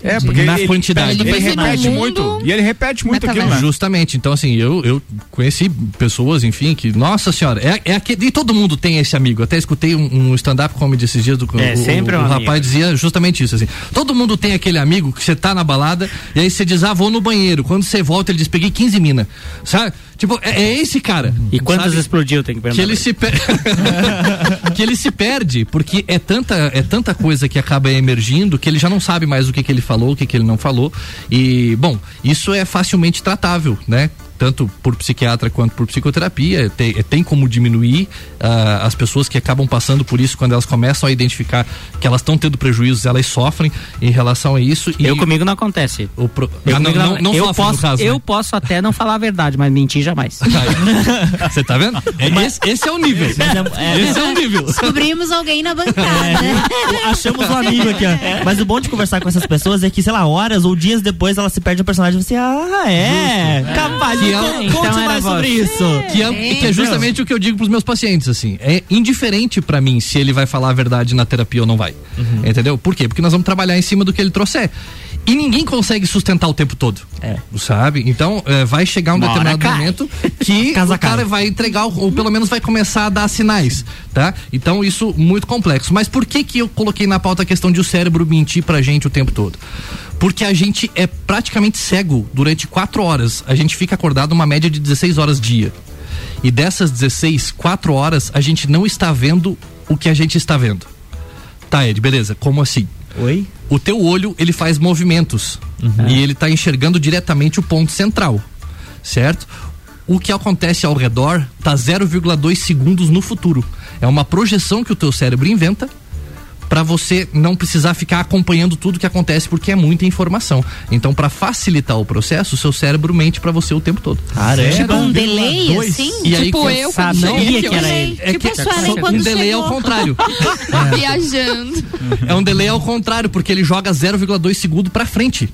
Speaker 2: É, porque
Speaker 9: na
Speaker 2: ele-
Speaker 9: quantidade.
Speaker 2: ele Ele repete muito, e ele repete muito aquilo, né?
Speaker 9: Justamente. Então, assim, eu, eu conheci pessoas, enfim, que, nossa senhora, é, é aquele. E todo mundo tem esse amigo. Até escutei um, um stand-up comedy esses dias do
Speaker 8: É,
Speaker 9: o,
Speaker 8: sempre
Speaker 9: o,
Speaker 8: um
Speaker 9: o rapaz dizia justamente isso, assim. Todo mundo tem aquele amigo que você tá na balada e aí você diz, ah, vou no banheiro. Quando você volta, ele diz, peguei 15 mina. Sabe? Tipo, é, é esse cara.
Speaker 8: E quantas
Speaker 9: sabe?
Speaker 8: explodiu, tem que perguntar.
Speaker 9: que ele se per... <laughs> que ele se perde porque é tanta é tanta coisa que acaba emergindo que ele já não sabe mais o que, que ele falou o que, que ele não falou e bom isso é facilmente tratável né tanto por psiquiatra quanto por psicoterapia tem, tem como diminuir ah, as pessoas que acabam passando por isso quando elas começam a identificar que elas estão tendo prejuízos elas sofrem em relação a isso e
Speaker 8: Eu comigo não acontece.
Speaker 9: o pro...
Speaker 8: Eu,
Speaker 9: Ah, não, não, não
Speaker 8: eu posso,
Speaker 9: caso,
Speaker 8: eu
Speaker 9: né?
Speaker 8: posso até não falar a verdade, mas mentir jamais. <laughs>
Speaker 9: Você tá vendo? É, esse, esse é o nível. <laughs> Esse é o nível.
Speaker 6: Descobrimos alguém na bancada.
Speaker 7: Achamos um amigo aqui, ó. Mas o bom de conversar com essas pessoas é que, sei lá, horas ou dias depois ela se perde o personagem e você, ah, é. Capaz de
Speaker 9: Que é-
Speaker 7: con-
Speaker 9: então
Speaker 7: conte mais sobre isso.
Speaker 9: Que é, que é justamente o que eu digo pros meus pacientes, assim. É indiferente pra mim se ele vai falar a verdade na terapia ou não vai.
Speaker 7: Uhum.
Speaker 9: Entendeu? Por quê? Porque nós vamos trabalhar em cima do que ele trouxer. E ninguém consegue sustentar o tempo todo.
Speaker 7: É.
Speaker 9: Sabe? Então, é, vai chegar um
Speaker 8: Uma
Speaker 9: determinado
Speaker 8: cai.
Speaker 9: momento <laughs> que
Speaker 7: Casa
Speaker 9: o cara
Speaker 7: cai.
Speaker 9: vai entregar, ou pelo menos vai começar a dar sinais, tá? Então, isso muito complexo. Mas por que que eu coloquei na pauta a questão de o cérebro mentir pra gente o tempo todo? Porque a gente é praticamente cego durante quatro horas. A gente fica acordado uma média de 16 horas dia. E dessas 16, 4 horas, a gente não está vendo o que a gente está vendo. Tá, Ed, beleza. Como assim?
Speaker 7: Oi?
Speaker 9: O teu olho, ele faz movimentos. E ele está enxergando diretamente o ponto central. Certo? O que acontece ao redor tá 0,2 segundos no futuro. É uma projeção que o teu cérebro inventa para você não precisar ficar acompanhando tudo que acontece porque é muita informação. Então, para facilitar o processo, o seu cérebro mente para você o tempo todo.
Speaker 6: Tipo um delay, assim?
Speaker 9: E aí,
Speaker 4: Tipo eu, quando
Speaker 9: não
Speaker 4: cheguei
Speaker 9: que era ele.
Speaker 4: olhei. Tipo a Suelen
Speaker 9: um
Speaker 4: quando
Speaker 9: delay
Speaker 4: chegou.
Speaker 9: ao contrário. <laughs>
Speaker 4: Viajando.
Speaker 9: É um delay ao contrário, porque ele joga 0,2 segundo pra frente.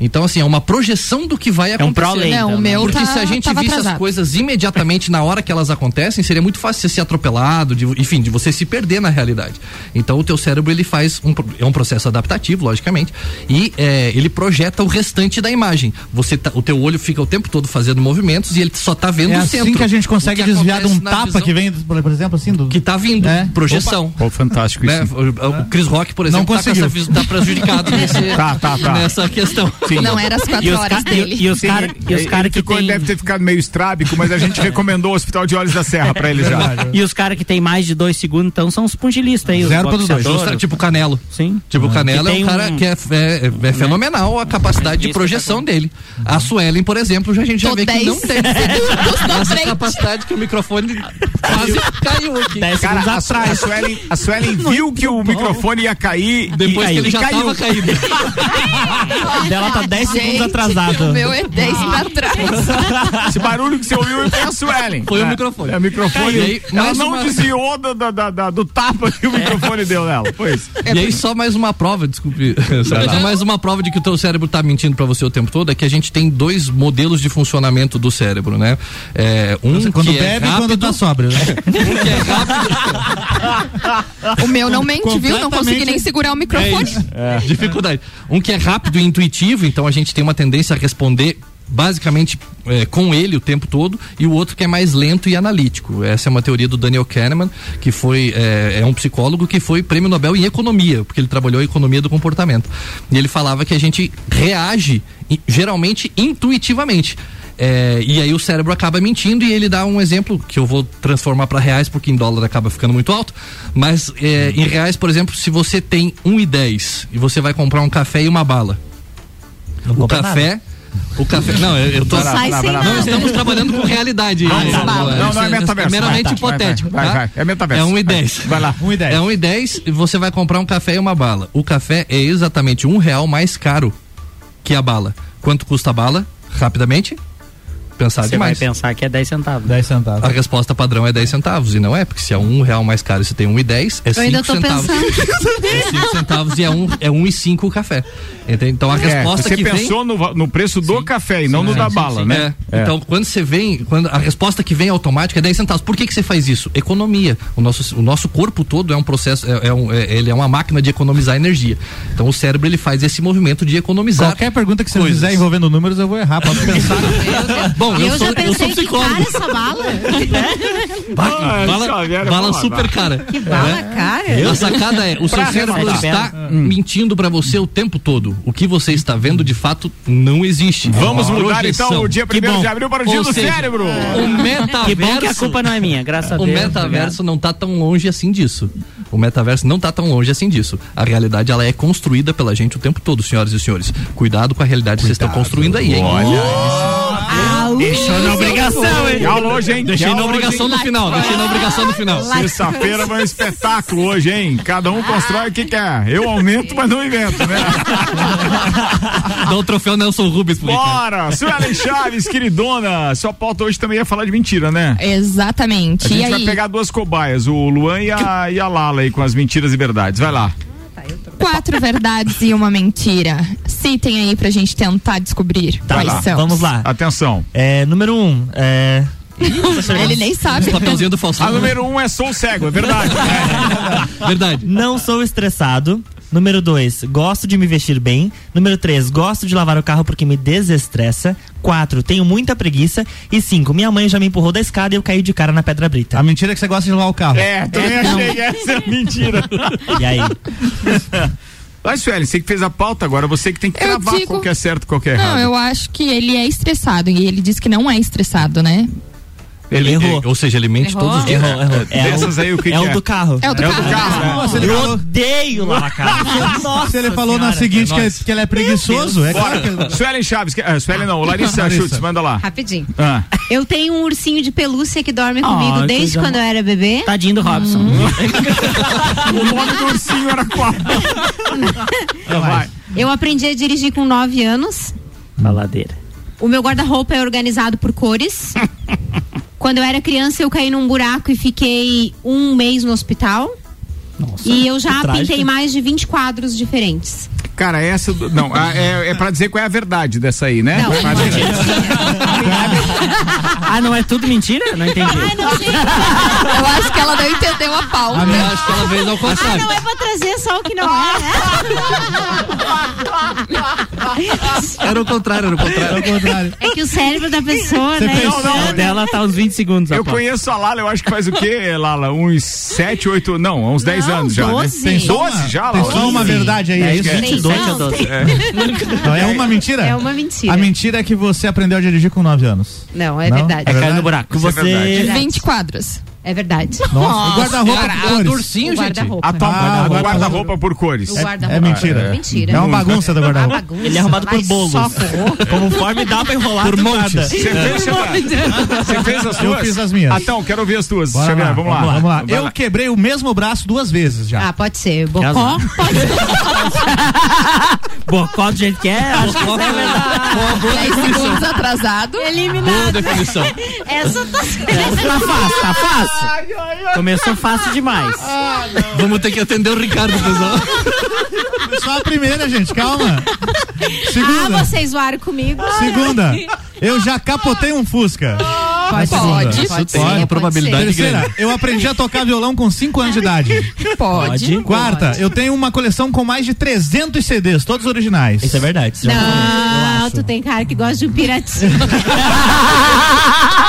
Speaker 9: Então, assim, é uma projeção do que vai
Speaker 8: um
Speaker 9: acontecer.
Speaker 8: prolay, Não, então, o né? meu
Speaker 9: Porque
Speaker 4: tá-
Speaker 9: se a gente visse as
Speaker 4: atrasado.
Speaker 9: coisas imediatamente na hora que elas acontecem, seria muito fácil você ser atropelado, de, enfim, de você se perder na realidade. Então, o teu cérebro, ele faz um, pro- é um processo adaptativo, logicamente, e é, ele projeta o restante da imagem. Você tá- o teu olho fica o tempo todo fazendo movimentos e ele só tá vendo
Speaker 5: É
Speaker 9: o
Speaker 5: assim
Speaker 9: centro.
Speaker 5: que a gente consegue desviar de um tapa
Speaker 9: visão-
Speaker 5: que vem, por exemplo, assim, do.
Speaker 9: que tá vindo, projeção.
Speaker 2: Pô, fantástico
Speaker 9: Né?
Speaker 2: isso.
Speaker 9: O, o Chris Rock, por
Speaker 5: Não
Speaker 9: exemplo, tá, com
Speaker 5: conseguiu.
Speaker 9: essa, vis- tá prejudicado <laughs> nesse,
Speaker 2: Tá, tá, tá.
Speaker 9: nessa questão.
Speaker 4: Não era as quatro horas
Speaker 8: ca-
Speaker 4: dele.
Speaker 8: e, os
Speaker 2: Sim,
Speaker 8: caras
Speaker 2: ele-
Speaker 8: cara
Speaker 2: ele
Speaker 8: que
Speaker 2: ficou-
Speaker 8: tem...
Speaker 2: deve ter ficado meio estrábico, mas a gente <laughs> recomendou o Hospital de Olhos da Serra pra ele já.
Speaker 8: E os caras que tem mais de dois segundos, então, são os pungilistas aí. os
Speaker 5: Zero ponto dois.
Speaker 8: boxeadores.
Speaker 9: Justa- tipo Canelo.
Speaker 8: Sim.
Speaker 9: Tipo, o Canelo
Speaker 8: Que
Speaker 9: é um cara
Speaker 8: um-
Speaker 9: que é, é- é fenomenal a capacidade de projeção dele. A Suelen, por exemplo, já, a gente já
Speaker 4: Tô
Speaker 9: vê que
Speaker 4: 10
Speaker 9: não tem essa capacidade que o microfone quase caiu aqui.
Speaker 7: Dez
Speaker 2: Cara, a, Su- a
Speaker 7: atrás.
Speaker 2: Suelen, a Suelen viu que o microfone ia cair
Speaker 9: Depois
Speaker 2: e,
Speaker 9: que ele
Speaker 2: e
Speaker 9: já
Speaker 2: caiu.
Speaker 9: tava caído. <laughs>
Speaker 7: Dela tá 10 segundos atrasado.
Speaker 4: O meu é 10 pra trás.
Speaker 2: Esse barulho que você ouviu foi a Suelen.
Speaker 9: Foi o
Speaker 2: É,
Speaker 9: microfone.
Speaker 2: É o microfone.
Speaker 9: Aí,
Speaker 2: Ela não
Speaker 9: uma-
Speaker 2: desviou do, da- da- do tapa que o microfone deu nela. Foi isso.
Speaker 9: E aí, só mais uma prova, desculpe. <laughs> Só mais uma prova de que o teu cérebro tá mentindo pra você o tempo todo é que a gente tem dois modelos de funcionamento do cérebro, né? É, um
Speaker 5: Quando
Speaker 9: que
Speaker 5: bebe
Speaker 9: é
Speaker 5: e quando
Speaker 9: rápido,
Speaker 5: tá sóbrio. né? <laughs>
Speaker 9: um que é rápido.
Speaker 4: O meu não mente, viu? Não consegui nem segurar o microfone.
Speaker 9: É, dificuldade. Um que é rápido e intuitivo, então a gente tem uma tendência a responder basicamente é, com ele o tempo todo e o outro que é mais lento e analítico. Essa é uma teoria do Daniel Kahneman, que foi é, é um psicólogo que foi prêmio Nobel em economia, porque ele trabalhou em economia do comportamento. E ele falava que a gente reage geralmente intuitivamente. É, e aí o cérebro acaba mentindo e ele dá um exemplo que eu vou transformar para reais porque em dólar acaba ficando muito alto. Mas em reais, por exemplo, se você tem 1,10 e você vai comprar um café e uma bala. O
Speaker 7: compra
Speaker 9: café.
Speaker 7: nada.
Speaker 9: O café. Não, eu, eu tô.
Speaker 2: Sai sem
Speaker 9: não,
Speaker 2: nada.
Speaker 9: estamos trabalhando com realidade.
Speaker 2: Ah,
Speaker 9: É,
Speaker 2: tá. Não, não,
Speaker 9: isso
Speaker 2: é metaverso.
Speaker 9: meramente
Speaker 2: Vai, tá,
Speaker 9: hipotético.
Speaker 2: vai, vai,
Speaker 9: tá?
Speaker 2: vai. É metaverso.
Speaker 9: É 1 e 10.
Speaker 2: Vai lá.
Speaker 5: 1 e 10.
Speaker 9: É 1 e 10 e você vai comprar um café e uma bala. O café é exatamente um real mais caro que a bala. Quanto custa a bala? Rapidamente? Pensar
Speaker 8: Você vai
Speaker 9: demais.
Speaker 8: pensar que é 10 centavos.
Speaker 5: 10 centavos.
Speaker 9: A resposta padrão é 10 centavos. E não é, porque se é um real mais caro e você tem um e 10, é
Speaker 6: Eu ainda
Speaker 9: 5
Speaker 6: tô
Speaker 9: centavos.
Speaker 6: pensando. <laughs>
Speaker 9: É 5 centavos e é um, é um e 5 o café. Entende? Então a
Speaker 2: É,
Speaker 9: resposta
Speaker 2: você
Speaker 9: que vem.
Speaker 2: pensou no, va- no preço do café e não no da bala, né?
Speaker 9: É. Então, quando você vem, quando a resposta que vem automática é 10 centavos. Por que, que você faz isso? Economia. O nosso, o nosso corpo todo é um processo, é, é um- é- ele é uma máquina de economizar energia. Então, o cérebro ele faz esse movimento de economizar.
Speaker 5: Qualquer pergunta que você
Speaker 9: coisas.
Speaker 5: fizer envolvendo números, eu vou errar. Posso <laughs> pensar.
Speaker 9: Bom, eu,
Speaker 6: eu
Speaker 9: sou,
Speaker 6: já
Speaker 9: eu
Speaker 6: pensei
Speaker 9: sou
Speaker 6: que
Speaker 9: psicólogo.
Speaker 6: cara essa bala.
Speaker 2: Ah, <laughs>
Speaker 9: bala
Speaker 2: é
Speaker 9: bala
Speaker 2: bom,
Speaker 9: super cara.
Speaker 6: Que bala,
Speaker 9: né?
Speaker 6: cara.
Speaker 9: A sacada é, o seu
Speaker 8: Pra
Speaker 9: cérebro
Speaker 8: resolver.
Speaker 9: está mentindo pra você o tempo todo. O que você está vendo de fato não existe.
Speaker 2: Vamos
Speaker 9: É
Speaker 2: mudar
Speaker 9: projeção.
Speaker 2: então o dia
Speaker 9: Que
Speaker 2: 1
Speaker 9: bom.
Speaker 2: de abril para o dia
Speaker 9: Ou
Speaker 2: do
Speaker 9: seja,
Speaker 2: cérebro.
Speaker 9: O metaverso.
Speaker 8: Que bom que a culpa não é minha, graças a
Speaker 9: O
Speaker 8: Deus.
Speaker 9: metaverso não tá tão longe assim disso. O metaverso não tá tão longe assim disso. A realidade ela é construída pela gente o tempo todo, senhoras e senhores. Cuidado com a realidade que vocês estão construindo aí, hein?
Speaker 8: Deixou na obrigação, hein?
Speaker 2: Que aula hoje, hein?
Speaker 9: Deixei
Speaker 2: Que
Speaker 9: na obrigação
Speaker 2: hoje,
Speaker 9: no final, deixei na obrigação no final.
Speaker 2: Sexta-feira vai um espetáculo hoje, hein? Cada um constrói o que quer. Eu aumento, mas não invento, né? <laughs>
Speaker 9: Dá o troféu Nelson Rubens Ricardo.
Speaker 2: Bora! Suelen Chaves, queridona. Sua pauta hoje também ia falar de mentira, né?
Speaker 4: Exatamente.
Speaker 2: A gente
Speaker 4: e
Speaker 2: vai
Speaker 4: aí,
Speaker 2: pegar duas cobaias, o Luan e a, e a Lala aí com as mentiras e verdades. Vai lá.
Speaker 4: Quatro verdades e uma mentira. Citem aí pra gente tentar descobrir
Speaker 7: Tá,
Speaker 4: quais
Speaker 7: lá,
Speaker 4: são.
Speaker 7: vamos lá.
Speaker 2: Atenção.
Speaker 7: É, número um, é. <laughs>
Speaker 4: Ele nem sabe.
Speaker 9: Papelzinho do Faustão.
Speaker 2: A número um é sou cego, é verdade. <laughs>
Speaker 9: Verdade.
Speaker 7: Não sou estressado. Número 2, gosto de me vestir bem. Número 3, gosto de lavar o carro porque me desestressa. 4, tenho muita preguiça. E 5, minha mãe já me empurrou da escada e eu caí de cara na pedra brita.
Speaker 5: A mentira é que você gosta de lavar o carro.
Speaker 2: É, também achei que essa é <laughs> mentira.
Speaker 7: E aí? <laughs>
Speaker 2: Vai, Sueli, você que fez a pauta agora, você que tem que
Speaker 4: Eu
Speaker 2: cravar
Speaker 4: digo-
Speaker 2: qual que é certo e qual que é errado.
Speaker 4: Não, eu acho que ele é estressado e ele diz que não é estressado, né?
Speaker 9: Ele
Speaker 7: errou.
Speaker 9: Ou seja, ele mente
Speaker 4: Errou.
Speaker 9: todos os dias.
Speaker 7: Errou, errou. É,
Speaker 2: Dessas
Speaker 7: o,
Speaker 2: aí, o que
Speaker 7: é
Speaker 2: que
Speaker 7: o
Speaker 2: é?
Speaker 7: do carro.
Speaker 4: É o do
Speaker 2: É o do
Speaker 4: carro.
Speaker 2: carro?
Speaker 5: Nossa, ele
Speaker 7: Eu
Speaker 5: falou,
Speaker 7: odeio lavar carro. Nossa
Speaker 5: se ele falou na seguinte que, é, ele é preguiçoso, é claro que ele...
Speaker 2: Suelen Chaves, que, ah, Suelen não, Larissa,
Speaker 5: Larissa.
Speaker 2: Schutz, manda lá.
Speaker 6: Rapidinho.
Speaker 2: Ah.
Speaker 6: Eu tenho um ursinho de pelúcia que dorme
Speaker 8: Ah,
Speaker 6: comigo
Speaker 8: que
Speaker 6: desde quando eu era bebê.
Speaker 8: Tadinho do Robson. <laughs>
Speaker 2: O nome do ursinho era qual?
Speaker 6: Eu aprendi a dirigir com 9 anos.
Speaker 8: Baladeira.
Speaker 6: O meu guarda-roupa é organizado por cores. <laughs> Quando eu era criança, eu caí num buraco e fiquei um mês no hospital. e eu já
Speaker 7: trágico.
Speaker 6: pintei mais de 20 quadros diferentes.
Speaker 2: Cara, essa. Não, ah, é, é pra dizer qual é a verdade dessa aí, né?
Speaker 6: Não,
Speaker 2: Mas-
Speaker 8: Ah, não é tudo mentira? Não entendi.
Speaker 4: Eu acho que ela não entendeu a pauta.
Speaker 9: Eu acho que ela fez ao
Speaker 6: Ah,
Speaker 9: contrário.
Speaker 6: não é pra trazer só o que não é, né?
Speaker 9: Era o contrário, era o contrário.
Speaker 5: Ao contrário.
Speaker 6: É que o cérebro da pessoa, né?
Speaker 2: Não, não,
Speaker 8: A dela tá uns 20 segundos.
Speaker 2: Eu
Speaker 8: a pauta.
Speaker 2: conheço a Lala, eu acho que faz o quê, Lala? Uns 7, 8, não, uns 10
Speaker 6: Não,
Speaker 2: anos já.
Speaker 6: 12.
Speaker 2: Né?
Speaker 6: Tem
Speaker 5: só
Speaker 2: 12
Speaker 5: uma-
Speaker 2: já,
Speaker 5: Tem
Speaker 2: Lala?
Speaker 5: só uma verdade aí, é isso?
Speaker 2: Tem
Speaker 8: 22
Speaker 6: Não,
Speaker 8: ou 12.
Speaker 6: tem-
Speaker 5: Não, é uma mentira?
Speaker 6: É uma mentira.
Speaker 5: A mentira é que você aprendeu a dirigir com 9 anos.
Speaker 6: Não, é
Speaker 5: Não?
Speaker 6: verdade.
Speaker 5: É
Speaker 8: É cair no buraco.
Speaker 2: Isso é verdade.
Speaker 7: Você.
Speaker 4: 20 quadros.
Speaker 6: É verdade.
Speaker 5: Nossa, o guarda-roupa por
Speaker 9: a
Speaker 5: cores.
Speaker 9: ursinho,
Speaker 6: O
Speaker 9: gente.
Speaker 6: guarda-roupa.
Speaker 2: A tua
Speaker 5: Ah,
Speaker 2: o
Speaker 5: guarda-
Speaker 2: guarda-roupa por cores.
Speaker 6: O guarda-roupa.
Speaker 5: É mentira.
Speaker 6: É mentira.
Speaker 5: É uma bagunça do
Speaker 6: Uma
Speaker 5: guarda-roupa.
Speaker 6: bagunça.
Speaker 7: Ele é arrumado por bolos. Conforme <laughs> dá pra enrolar
Speaker 9: Por
Speaker 7: do
Speaker 9: montes.
Speaker 2: Você fez, fez as
Speaker 5: Eu
Speaker 2: suas?
Speaker 5: fiz as minhas.
Speaker 2: Ah, Então, quero ouvir as tuas.
Speaker 5: Bora lá,
Speaker 2: vamos lá.
Speaker 5: Vamos lá. Eu
Speaker 2: lá.
Speaker 5: quebrei o mesmo braço duas vezes já.
Speaker 6: Ah, pode ser. Bocó? <laughs> Pode ser. <laughs>
Speaker 8: Bocó do jeito que é, acho que isso é verdade.
Speaker 4: 10 segundos atrasado.
Speaker 9: Boa
Speaker 6: Eliminado.
Speaker 9: definição.
Speaker 6: Essa tá
Speaker 8: Tá fácil, fácil. Começou fácil demais.
Speaker 9: Vamos ter que atender o Ricardo, pessoal.
Speaker 5: Só a primeira, gente, calma.
Speaker 6: Ah,
Speaker 5: Segunda.
Speaker 6: vocês zoaram comigo?
Speaker 5: Segunda. Eu já capotei um Fusca.
Speaker 6: Pode,
Speaker 5: Pode,
Speaker 6: pode ser,
Speaker 9: uma
Speaker 6: pode
Speaker 9: probabilidade
Speaker 5: Terceira,
Speaker 9: grande.
Speaker 5: eu aprendi a tocar violão com 5 anos de idade.
Speaker 4: Pode.
Speaker 5: Quarta, eu tenho uma coleção com mais de 300 CDs, todos originais.
Speaker 7: Isso é verdade. isso foi.
Speaker 6: Não, tu tem cara que gosta de um piratinho.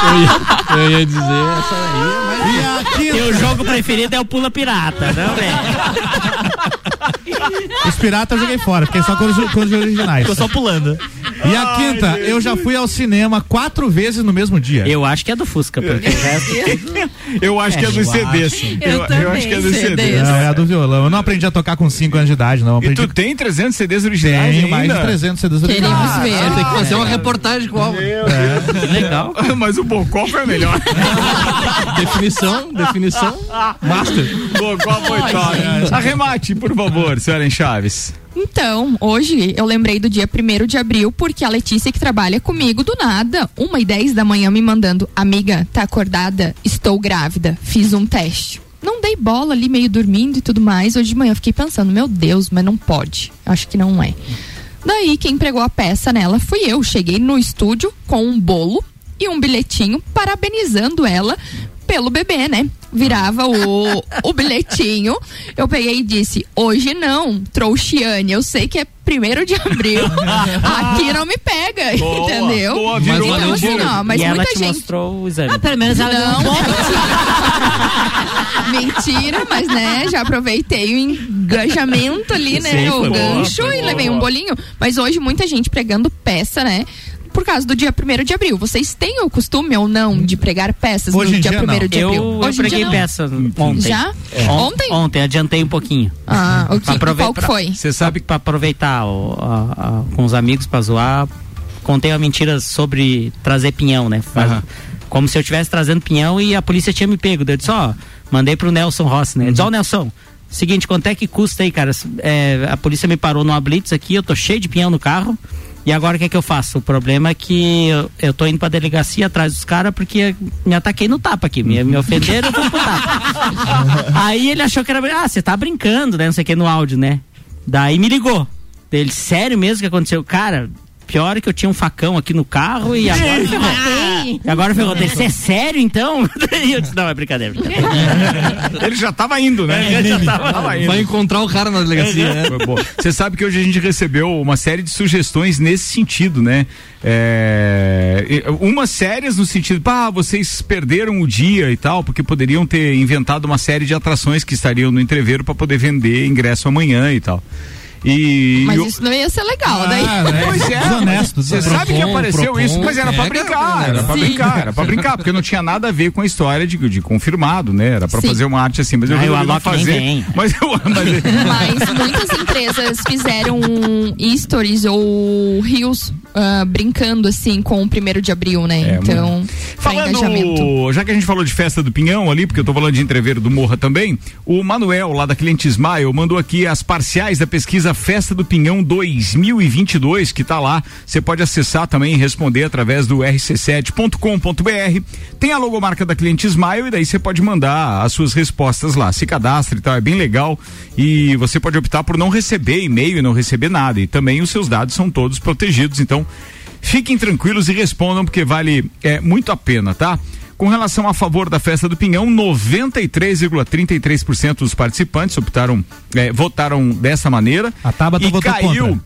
Speaker 9: Eu ia, eu ia dizer essa aí,
Speaker 5: E a quinta,
Speaker 8: Teu jogo preferido é o Pula Pirata, não, velho? <laughs>
Speaker 5: os piratas eu joguei fora, fiquei só com os, com os originais.
Speaker 7: Ficou só pulando.
Speaker 5: E a quinta, eu já fui ao cinema quatro vezes no mesmo dia.
Speaker 8: Eu acho que é do Fusca, porque o resto.
Speaker 2: Eu <laughs> acho que é dos CDs. Eu, eu acho que é dos CDs.
Speaker 5: Não, é a do violão. Eu não aprendi a tocar com 5 anos de idade, não.
Speaker 2: E
Speaker 5: Aprendi...
Speaker 2: tu tem 300 CDs originais
Speaker 5: Tenho
Speaker 2: ainda?
Speaker 5: mais de 300 CDs originais.
Speaker 9: Você tem que fazer uma reportagem com o álbum.
Speaker 8: Legal.
Speaker 2: Mas o Bocó foi melhor. <laughs>
Speaker 9: definição, definição, master.
Speaker 2: Bocó foi top. Arremate, por favor, senhora Chaves.
Speaker 4: Então, hoje eu lembrei do dia 1 de abril porque a Letícia que trabalha comigo do nada, uma e 10 da manhã me mandando, amiga, tá acordada? Estou grávida, fiz um teste. Não dei bola ali meio dormindo e tudo mais. Hoje de manhã eu fiquei pensando, meu Deus, mas não pode. Acho que não é. Daí quem pregou a peça nela fui eu. Cheguei no estúdio com um bolo e um bilhetinho parabenizando ela pelo bebê, né? Virava o, o bilhetinho. Eu peguei e disse: Hoje não, trouxiane. Eu sei que é primeiro de abril. <laughs> Aqui não me pega,
Speaker 8: Boa,
Speaker 4: entendeu?
Speaker 8: boa, virou
Speaker 4: então, assim, ó, mas
Speaker 8: E ela
Speaker 4: muita
Speaker 8: te
Speaker 4: gente.
Speaker 8: mostrou o exame.
Speaker 6: Ah, pelo menos ela
Speaker 4: Não,
Speaker 6: bolo. <laughs>
Speaker 4: Mentira, mas né, já aproveitei o engajamento ali, né?
Speaker 8: Sim,
Speaker 4: o
Speaker 8: boa,
Speaker 4: gancho
Speaker 8: foi
Speaker 4: e
Speaker 8: boa,
Speaker 4: levei um
Speaker 8: boa.
Speaker 4: bolinho. Mas hoje muita gente pregando peça, né? Por causa do dia 1 de abril. Vocês têm o costume ou não de pregar peças
Speaker 8: Hoje
Speaker 4: no dia
Speaker 8: dia,
Speaker 4: 1
Speaker 8: não.
Speaker 4: de
Speaker 8: eu,
Speaker 4: abril?
Speaker 8: eu
Speaker 4: Hoje dia
Speaker 8: preguei peça ontem.
Speaker 4: Já?
Speaker 8: É. On-
Speaker 4: Ontem?
Speaker 8: Ontem, adiantei um pouquinho.
Speaker 4: Ah, o que-
Speaker 8: Pra aprove-
Speaker 4: qual que foi?
Speaker 8: Você sabe que para aproveitar o- a- a- com os amigos pra zoar, contei uma mentira sobre trazer pinhão, né? Faz-
Speaker 2: Aham.
Speaker 8: Como se eu estivesse trazendo pinhão e a polícia tinha me pego. Eu disse, ó, mandei pro Nelson Rossi, né? Ele disse, ó, Nelson, seguinte, quanto é que custa aí, cara? É, a polícia me parou numa blitz aqui, eu tô cheio de pinhão no carro. E agora o que é que eu faço? O problema é que eu, eu tô indo pra delegacia atrás dos caras porque me ataquei no tapa aqui. Me, me ofenderam, eu vou pro tapa. <laughs> Aí ele achou que era. Ah, você tá brincando, né? Não sei o que no áudio, né? Daí me ligou. Ele, sério mesmo que aconteceu? Cara, pior é que eu tinha um facão aqui no carro e agora. E agora ferrou. Dele, Você é sério então? Daí <laughs> eu disse, não, é brincadeira.
Speaker 2: Ele já tava indo, né?
Speaker 8: É, já tava-
Speaker 2: indo.
Speaker 9: Vai encontrar o cara na delegacia, né?
Speaker 2: Foi bom. Você sabe que hoje a gente recebeu uma série de sugestões nesse sentido, né? É, e- umas sérias no sentido, pá, vocês perderam o dia e tal, porque poderiam ter inventado uma série de atrações que estariam no entreveiro para poder vender ingresso amanhã e tal. E
Speaker 4: Mas
Speaker 2: e o-
Speaker 4: isso não ia ser legal, daí.
Speaker 2: Pois é,
Speaker 5: Desonesto,
Speaker 2: Você
Speaker 5: desonesto.
Speaker 2: sabe que apareceu
Speaker 9: Procon,
Speaker 2: isso, mas era pra
Speaker 9: pega,
Speaker 2: brincar, era pra
Speaker 4: Sim.
Speaker 2: brincar, era pra brincar, porque não tinha nada a ver com a história de, de confirmado, né? Era pra
Speaker 4: Sim.
Speaker 2: fazer uma arte assim, mas eu
Speaker 8: Ah,
Speaker 2: resolvi não fazer. Mas eu, <laughs> mas,
Speaker 4: Mas muitas empresas fizeram stories ou rios ah, brincando assim com o primeiro de abril, né?
Speaker 2: É,
Speaker 4: então.
Speaker 2: Falando, já que a gente falou de festa do Pinhão ali, porque eu tô falando de entreveiro do Morra também, o Manuel, lá da Cliente Smile, mandou aqui as parciais da pesquisa Festa do Pinhão 2022, que tá lá. Você pode acessar também e responder através do rc7.com.br. Tem a logomarca da Cliente Smile e daí você pode mandar as suas respostas lá. Se cadastre e tal, é bem legal. E você pode optar por não receber e-mail e não receber nada. E também os seus dados são todos protegidos. Então, Fiquem tranquilos e respondam, porque vale é, muito a pena, tá? Com relação a favor da festa do Pinhão, 93,33% dos participantes optaram, é, votaram dessa maneira.
Speaker 5: A Tabata
Speaker 2: e
Speaker 5: votou
Speaker 2: caiu.
Speaker 5: contra.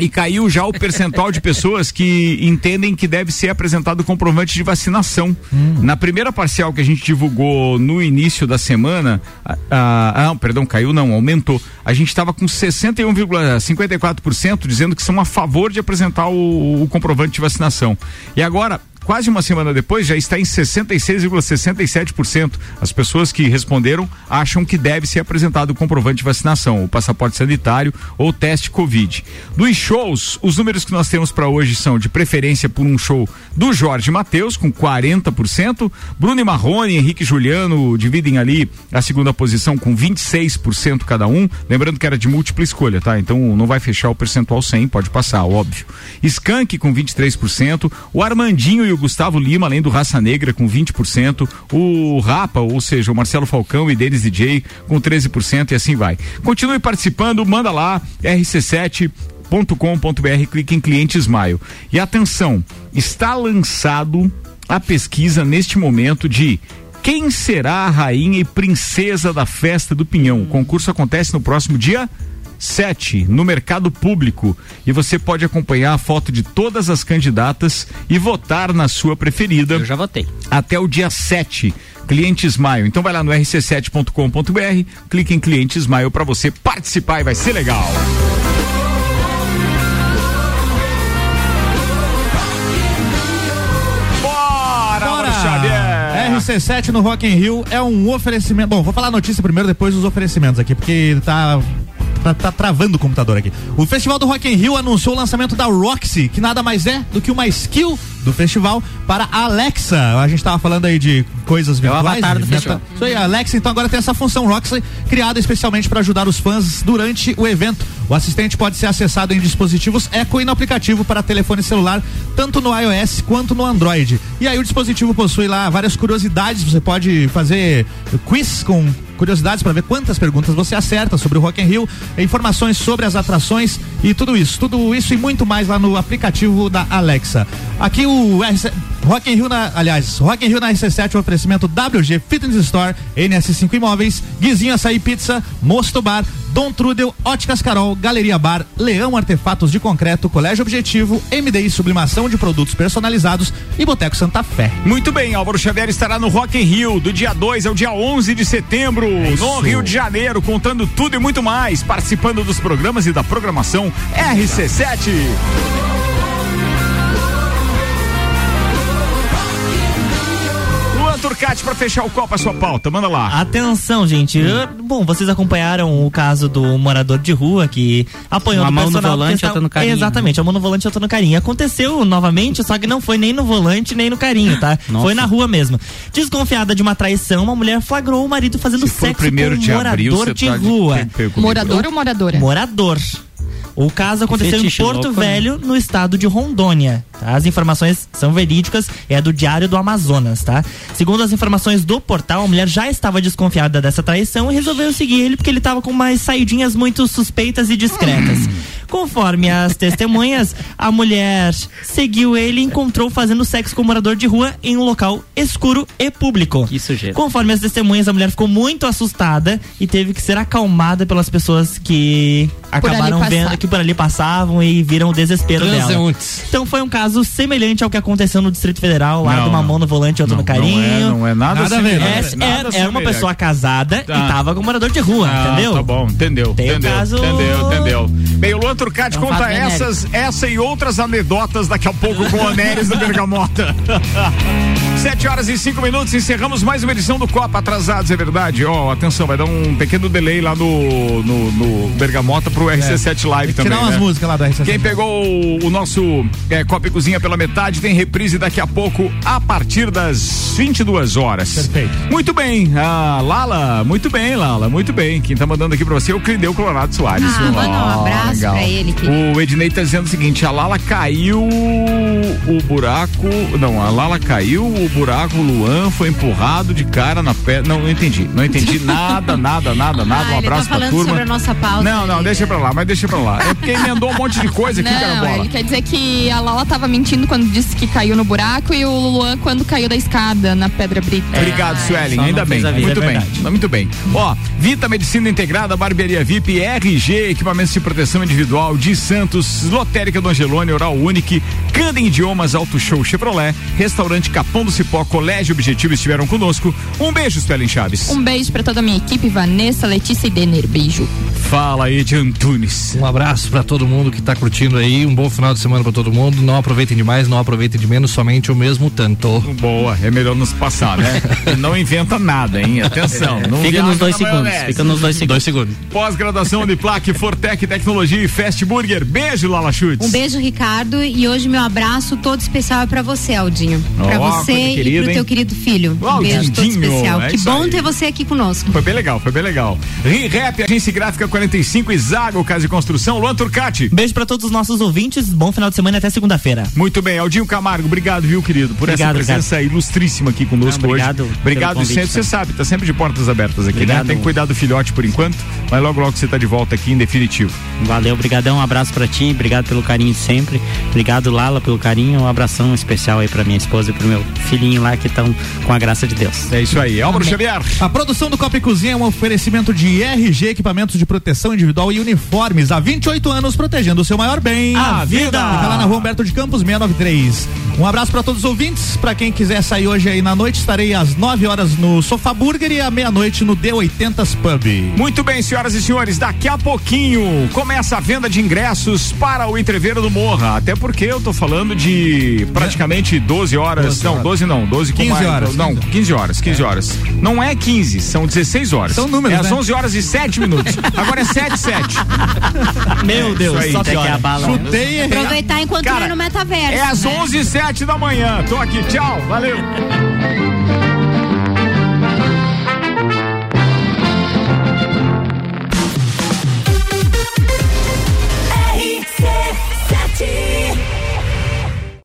Speaker 2: E caiu já o percentual de pessoas que entendem que deve ser apresentado comprovante de vacinação. Na primeira parcial que a gente divulgou no início da semana, ah, ah, ah, perdão, caiu não, aumentou. A gente estava com 61,54% dizendo que são a favor de apresentar o, o comprovante de vacinação. E agora, quase uma semana depois, já está em 66,67%. As pessoas que responderam acham que deve ser apresentado o comprovante de vacinação, o passaporte sanitário ou teste Covid. Dos shows, os números que nós temos para hoje são de preferência por um show do Jorge Matheus, com 40%, Bruno e Marrone, Henrique e Juliano dividem ali a segunda posição com 26% cada um. Lembrando que era de múltipla escolha, tá? Então não vai fechar o percentual 100, pode passar, óbvio. Skank com 23%, o Armandinho e o Gustavo Lima, além do Raça Negra com 20%, o Rapa, ou seja, o Marcelo Falcão e Denis DJ com 13% e assim vai. Continue participando, manda lá, rc7.com.br, clique em cliente Smile. E atenção, está lançado a pesquisa neste momento de quem será a rainha e princesa da festa do Pinhão. O concurso acontece no próximo dia 7, no mercado público. E você pode acompanhar a foto de todas as candidatas e votar na sua preferida. Eu
Speaker 8: já votei.
Speaker 2: Até o dia 7. Cliente Smile. Então vai lá no rc7.com.br, clique em Cliente Smile para você participar e vai ser legal. Bora, Bora. Xavier!
Speaker 5: RC7 no Rock in Rio é um oferecimento. Bom, vou falar a notícia primeiro, depois os oferecimentos aqui, porque tá Tá, tá travando o computador aqui. O Festival do Rock in Rio anunciou o lançamento da Roxy, que nada mais é do que uma skill do festival para Alexa. A gente tava falando aí de coisas
Speaker 8: É o
Speaker 5: virtuais.
Speaker 8: avatar do
Speaker 5: meta-
Speaker 8: festival.
Speaker 5: Isso aí, Alexa então agora tem essa função Roxy criada especialmente para ajudar os fãs durante o evento. O assistente pode ser acessado em dispositivos Echo e no aplicativo para telefone celular, tanto no iOS quanto no Android. E aí o dispositivo possui lá várias curiosidades, você pode fazer quiz com curiosidades para ver quantas perguntas você acerta sobre o Rock in Rio, informações sobre as atrações e tudo isso, tudo isso e muito mais lá no aplicativo da Alexa. Aqui o RC Rock in Rio na, aliás, Rock in Rio na RC7 o oferecimento WG Fitness Store, NS5 Imóveis, Guizinho Açaí Pizza, Mosto Bar, Dom Trudel, Óticas Carol, Galeria Bar, Leão Artefatos de Concreto, Colégio Objetivo, MDI Sublimação de Produtos Personalizados e Boteco Santa Fé.
Speaker 2: Muito bem, Álvaro Xavier estará no Rock in Rio do dia 2 ao dia 11 de setembro, no Rio de Janeiro, contando tudo e muito mais, participando dos programas e da programação RC7. Turcati, para fechar o copo, a sua pauta, manda lá.
Speaker 7: Atenção, gente. Eu- bom, vocês acompanharam o caso do morador de rua que apanhou do
Speaker 8: mão no volante, outra no carinho.
Speaker 7: Exatamente, a mão no volante e outra no carinho. Aconteceu novamente, só que não foi nem no volante nem no carinho, tá? <laughs>
Speaker 17: Nossa.
Speaker 7: Foi na rua mesmo. Desconfiada de uma traição, uma mulher flagrou o marido fazendo
Speaker 2: for
Speaker 7: sexo
Speaker 2: primeiro
Speaker 7: com um
Speaker 2: de
Speaker 7: morador
Speaker 2: abril,
Speaker 7: de
Speaker 2: tá de
Speaker 7: rua.
Speaker 2: comigo.
Speaker 4: Morador ou moradora?
Speaker 7: Morador. O caso aconteceu
Speaker 8: Fetiche
Speaker 7: em Porto
Speaker 8: louco, né?
Speaker 7: Velho, no estado de Rondônia. tá? As informações são verídicas, é do Diário do Amazonas, tá? Segundo as informações do portal, a mulher já estava desconfiada dessa traição e resolveu seguir ele porque ele estava com umas saidinhas muito suspeitas e discretas. <clears throat> Conforme as testemunhas, a mulher seguiu ele e encontrou fazendo sexo com um morador de rua em um local escuro e público.
Speaker 8: Que sujeira.
Speaker 7: Conforme as testemunhas, a mulher ficou muito assustada e teve que ser acalmada pelas pessoas que acabaram vendo que por ali passavam e viram o desespero dela. Então foi um caso semelhante ao que aconteceu no Distrito Federal, lá
Speaker 2: Não,
Speaker 7: de uma
Speaker 2: não.
Speaker 7: mão no volante e outra no carinho.
Speaker 2: Não é, não é nada,
Speaker 5: Nada
Speaker 2: semelhante,
Speaker 7: Essa
Speaker 2: nada
Speaker 7: era, era uma pessoa casada
Speaker 2: Tá.
Speaker 7: e tava com um morador de rua,
Speaker 2: Ah,
Speaker 7: entendeu?
Speaker 2: Tá bom, entendeu.
Speaker 7: Tem
Speaker 2: entendeu,
Speaker 7: caso-
Speaker 2: entendeu, entendeu. Bem, o Luan Turcati
Speaker 8: um
Speaker 2: conta essas, essa e outras anedotas daqui a pouco com o Onéres do Bergamota. <laughs> Sete horas e cinco minutos, encerramos mais uma edição do Copa Atrasados, é verdade. Ó, atenção, vai dar um pequeno delay lá no, no, no Bergamota pro RC7 Live também.
Speaker 5: Tirar umas
Speaker 2: né?
Speaker 5: músicas lá da RC7.
Speaker 2: Quem pegou o, o nosso é, Copa e Cozinha pela metade tem reprise daqui a pouco a partir das 22 horas.
Speaker 5: Perfeito.
Speaker 2: Muito bem, a Lala, muito bem, Lala, muito bem. Quem tá mandando aqui pra você é o Clineu Colorado Soares.
Speaker 6: Ah, manda um abraço
Speaker 2: legal.
Speaker 6: pra ele, querido.
Speaker 2: O Ednei tá dizendo o seguinte: a Lala caiu o buraco. Não, a Lala caiu, o buraco, o Luan foi empurrado de cara na perna. Não, não entendi. Não entendi <laughs> nada, nada, nada, nada.
Speaker 6: Ah,
Speaker 2: um
Speaker 6: ele
Speaker 2: abraço
Speaker 6: tá
Speaker 2: pra turma.
Speaker 6: sobre a nossa pauta.
Speaker 2: Não, não, deixa pra lá, mas deixa pra lá. É porque emendou um monte de coisa aqui, cara
Speaker 4: Não, ele quer dizer que a Lala tava mentindo quando disse que caiu no buraco e o Luan quando caiu da escada na Pedra Brita.
Speaker 2: Obrigado, Suelen. Ainda bem.
Speaker 8: vida,
Speaker 2: Muito
Speaker 8: é
Speaker 2: bem. Muito bem. Ó, Vita Medicina Integrada, Barbearia VIP, RG, equipamentos de proteção individual de Santos, Lotérica do Angelone, Oral Unique, Candem Idiomas, Auto Show Chevrolet, Restaurante Capão do Cipó, Colégio Objetivo estiveram conosco. Um beijo, Suelen Chaves.
Speaker 4: Um beijo pra toda a minha equipe, Vanessa, Letícia e Denner. Beijo.
Speaker 2: Fala aí de Antunes.
Speaker 9: Um abraço pra todo mundo que tá curtindo aí, um bom final de semana pra todo mundo. Não aproveitem demais, não aproveitem de menos, somente o mesmo tanto.
Speaker 2: Boa, é melhor nos passar, né? <laughs> não inventa nada, hein? Atenção. Não
Speaker 8: Fica nos dois segundos.
Speaker 2: maionese.
Speaker 8: Fica nos dois segundos.
Speaker 9: Dois segundos.
Speaker 2: Pós-graduação de Plaque, Fortec Tecnologia e Fast Burger. Beijo, Lala Chutes.
Speaker 6: Um beijo, Ricardo. E hoje meu abraço todo especial é pra você, Aldinho. Pra
Speaker 2: Ó,
Speaker 6: você
Speaker 2: coisa
Speaker 6: e pro
Speaker 2: hein?
Speaker 6: teu querido filho.
Speaker 2: Ó,
Speaker 6: Um beijo todo especial.
Speaker 2: é
Speaker 6: que bom
Speaker 2: aí.
Speaker 6: ter você aqui conosco.
Speaker 2: Foi bem legal, foi bem legal. Rap, Agência Gráfica 45, Zago, Casa de Construção, Luan Turcati.
Speaker 7: Beijo pra todos os nossos ouvintes, bom final de semana e até segunda-feira.
Speaker 2: Muito bem, Aldinho Camargo, obrigado, viu, querido, por
Speaker 8: Obrigado,
Speaker 2: essa presença ilustríssima aqui conosco
Speaker 8: Não, obrigado
Speaker 2: hoje. Obrigado
Speaker 8: convite,
Speaker 2: sempre, você
Speaker 8: cara.
Speaker 2: sabe, tá sempre de portas abertas aqui,
Speaker 8: Obrigado.
Speaker 2: né? Tem que cuidar do filhote por enquanto, mas logo logo você tá de volta aqui em definitivo.
Speaker 8: Valeu, brigadão, um abraço pra ti, obrigado pelo carinho de sempre. Obrigado, Lala, pelo carinho. Um abração especial aí pra minha esposa e pro meu filhinho lá que estão com a graça de Deus.
Speaker 2: É isso aí. Álvaro Xavier.
Speaker 5: A produção do Copa e Cozinha é um oferecimento de RG, equipamentos de proteção individual e uniformes. Há 28 anos protegendo o seu maior bem.
Speaker 2: A vida.
Speaker 5: Fica lá na rua Humberto de Campos 693. Um abraço para todos os ouvintes. Para quem quiser sair hoje aí na noite, estarei às 9 horas no Sofá Burger e à meia-noite no D80s Pub.
Speaker 2: Muito bem, senhoras e senhores, daqui a pouquinho começa a venda de ingressos para o Entreveiro do Morra. Até porque eu tô falando de praticamente 12 horas.
Speaker 5: 12
Speaker 2: não,
Speaker 5: horas.
Speaker 2: 12 não, 12 com
Speaker 5: 15
Speaker 2: mais-
Speaker 5: horas,
Speaker 2: Não, 15 horas, 15 horas. Não é 15, são 16 horas.
Speaker 5: São números,
Speaker 2: É às
Speaker 5: né?
Speaker 2: 11 horas e 7 minutos. Agora é 7 7.
Speaker 7: Meu Deus,
Speaker 2: Isso aí.
Speaker 7: só
Speaker 2: que a bala-
Speaker 5: Chutei e errei.
Speaker 6: Aproveitar enquanto
Speaker 2: Cara,
Speaker 6: é no metaverso.
Speaker 2: É às
Speaker 6: né?
Speaker 2: 11 e 7 da manhã. Tô aqui, tchau, valeu.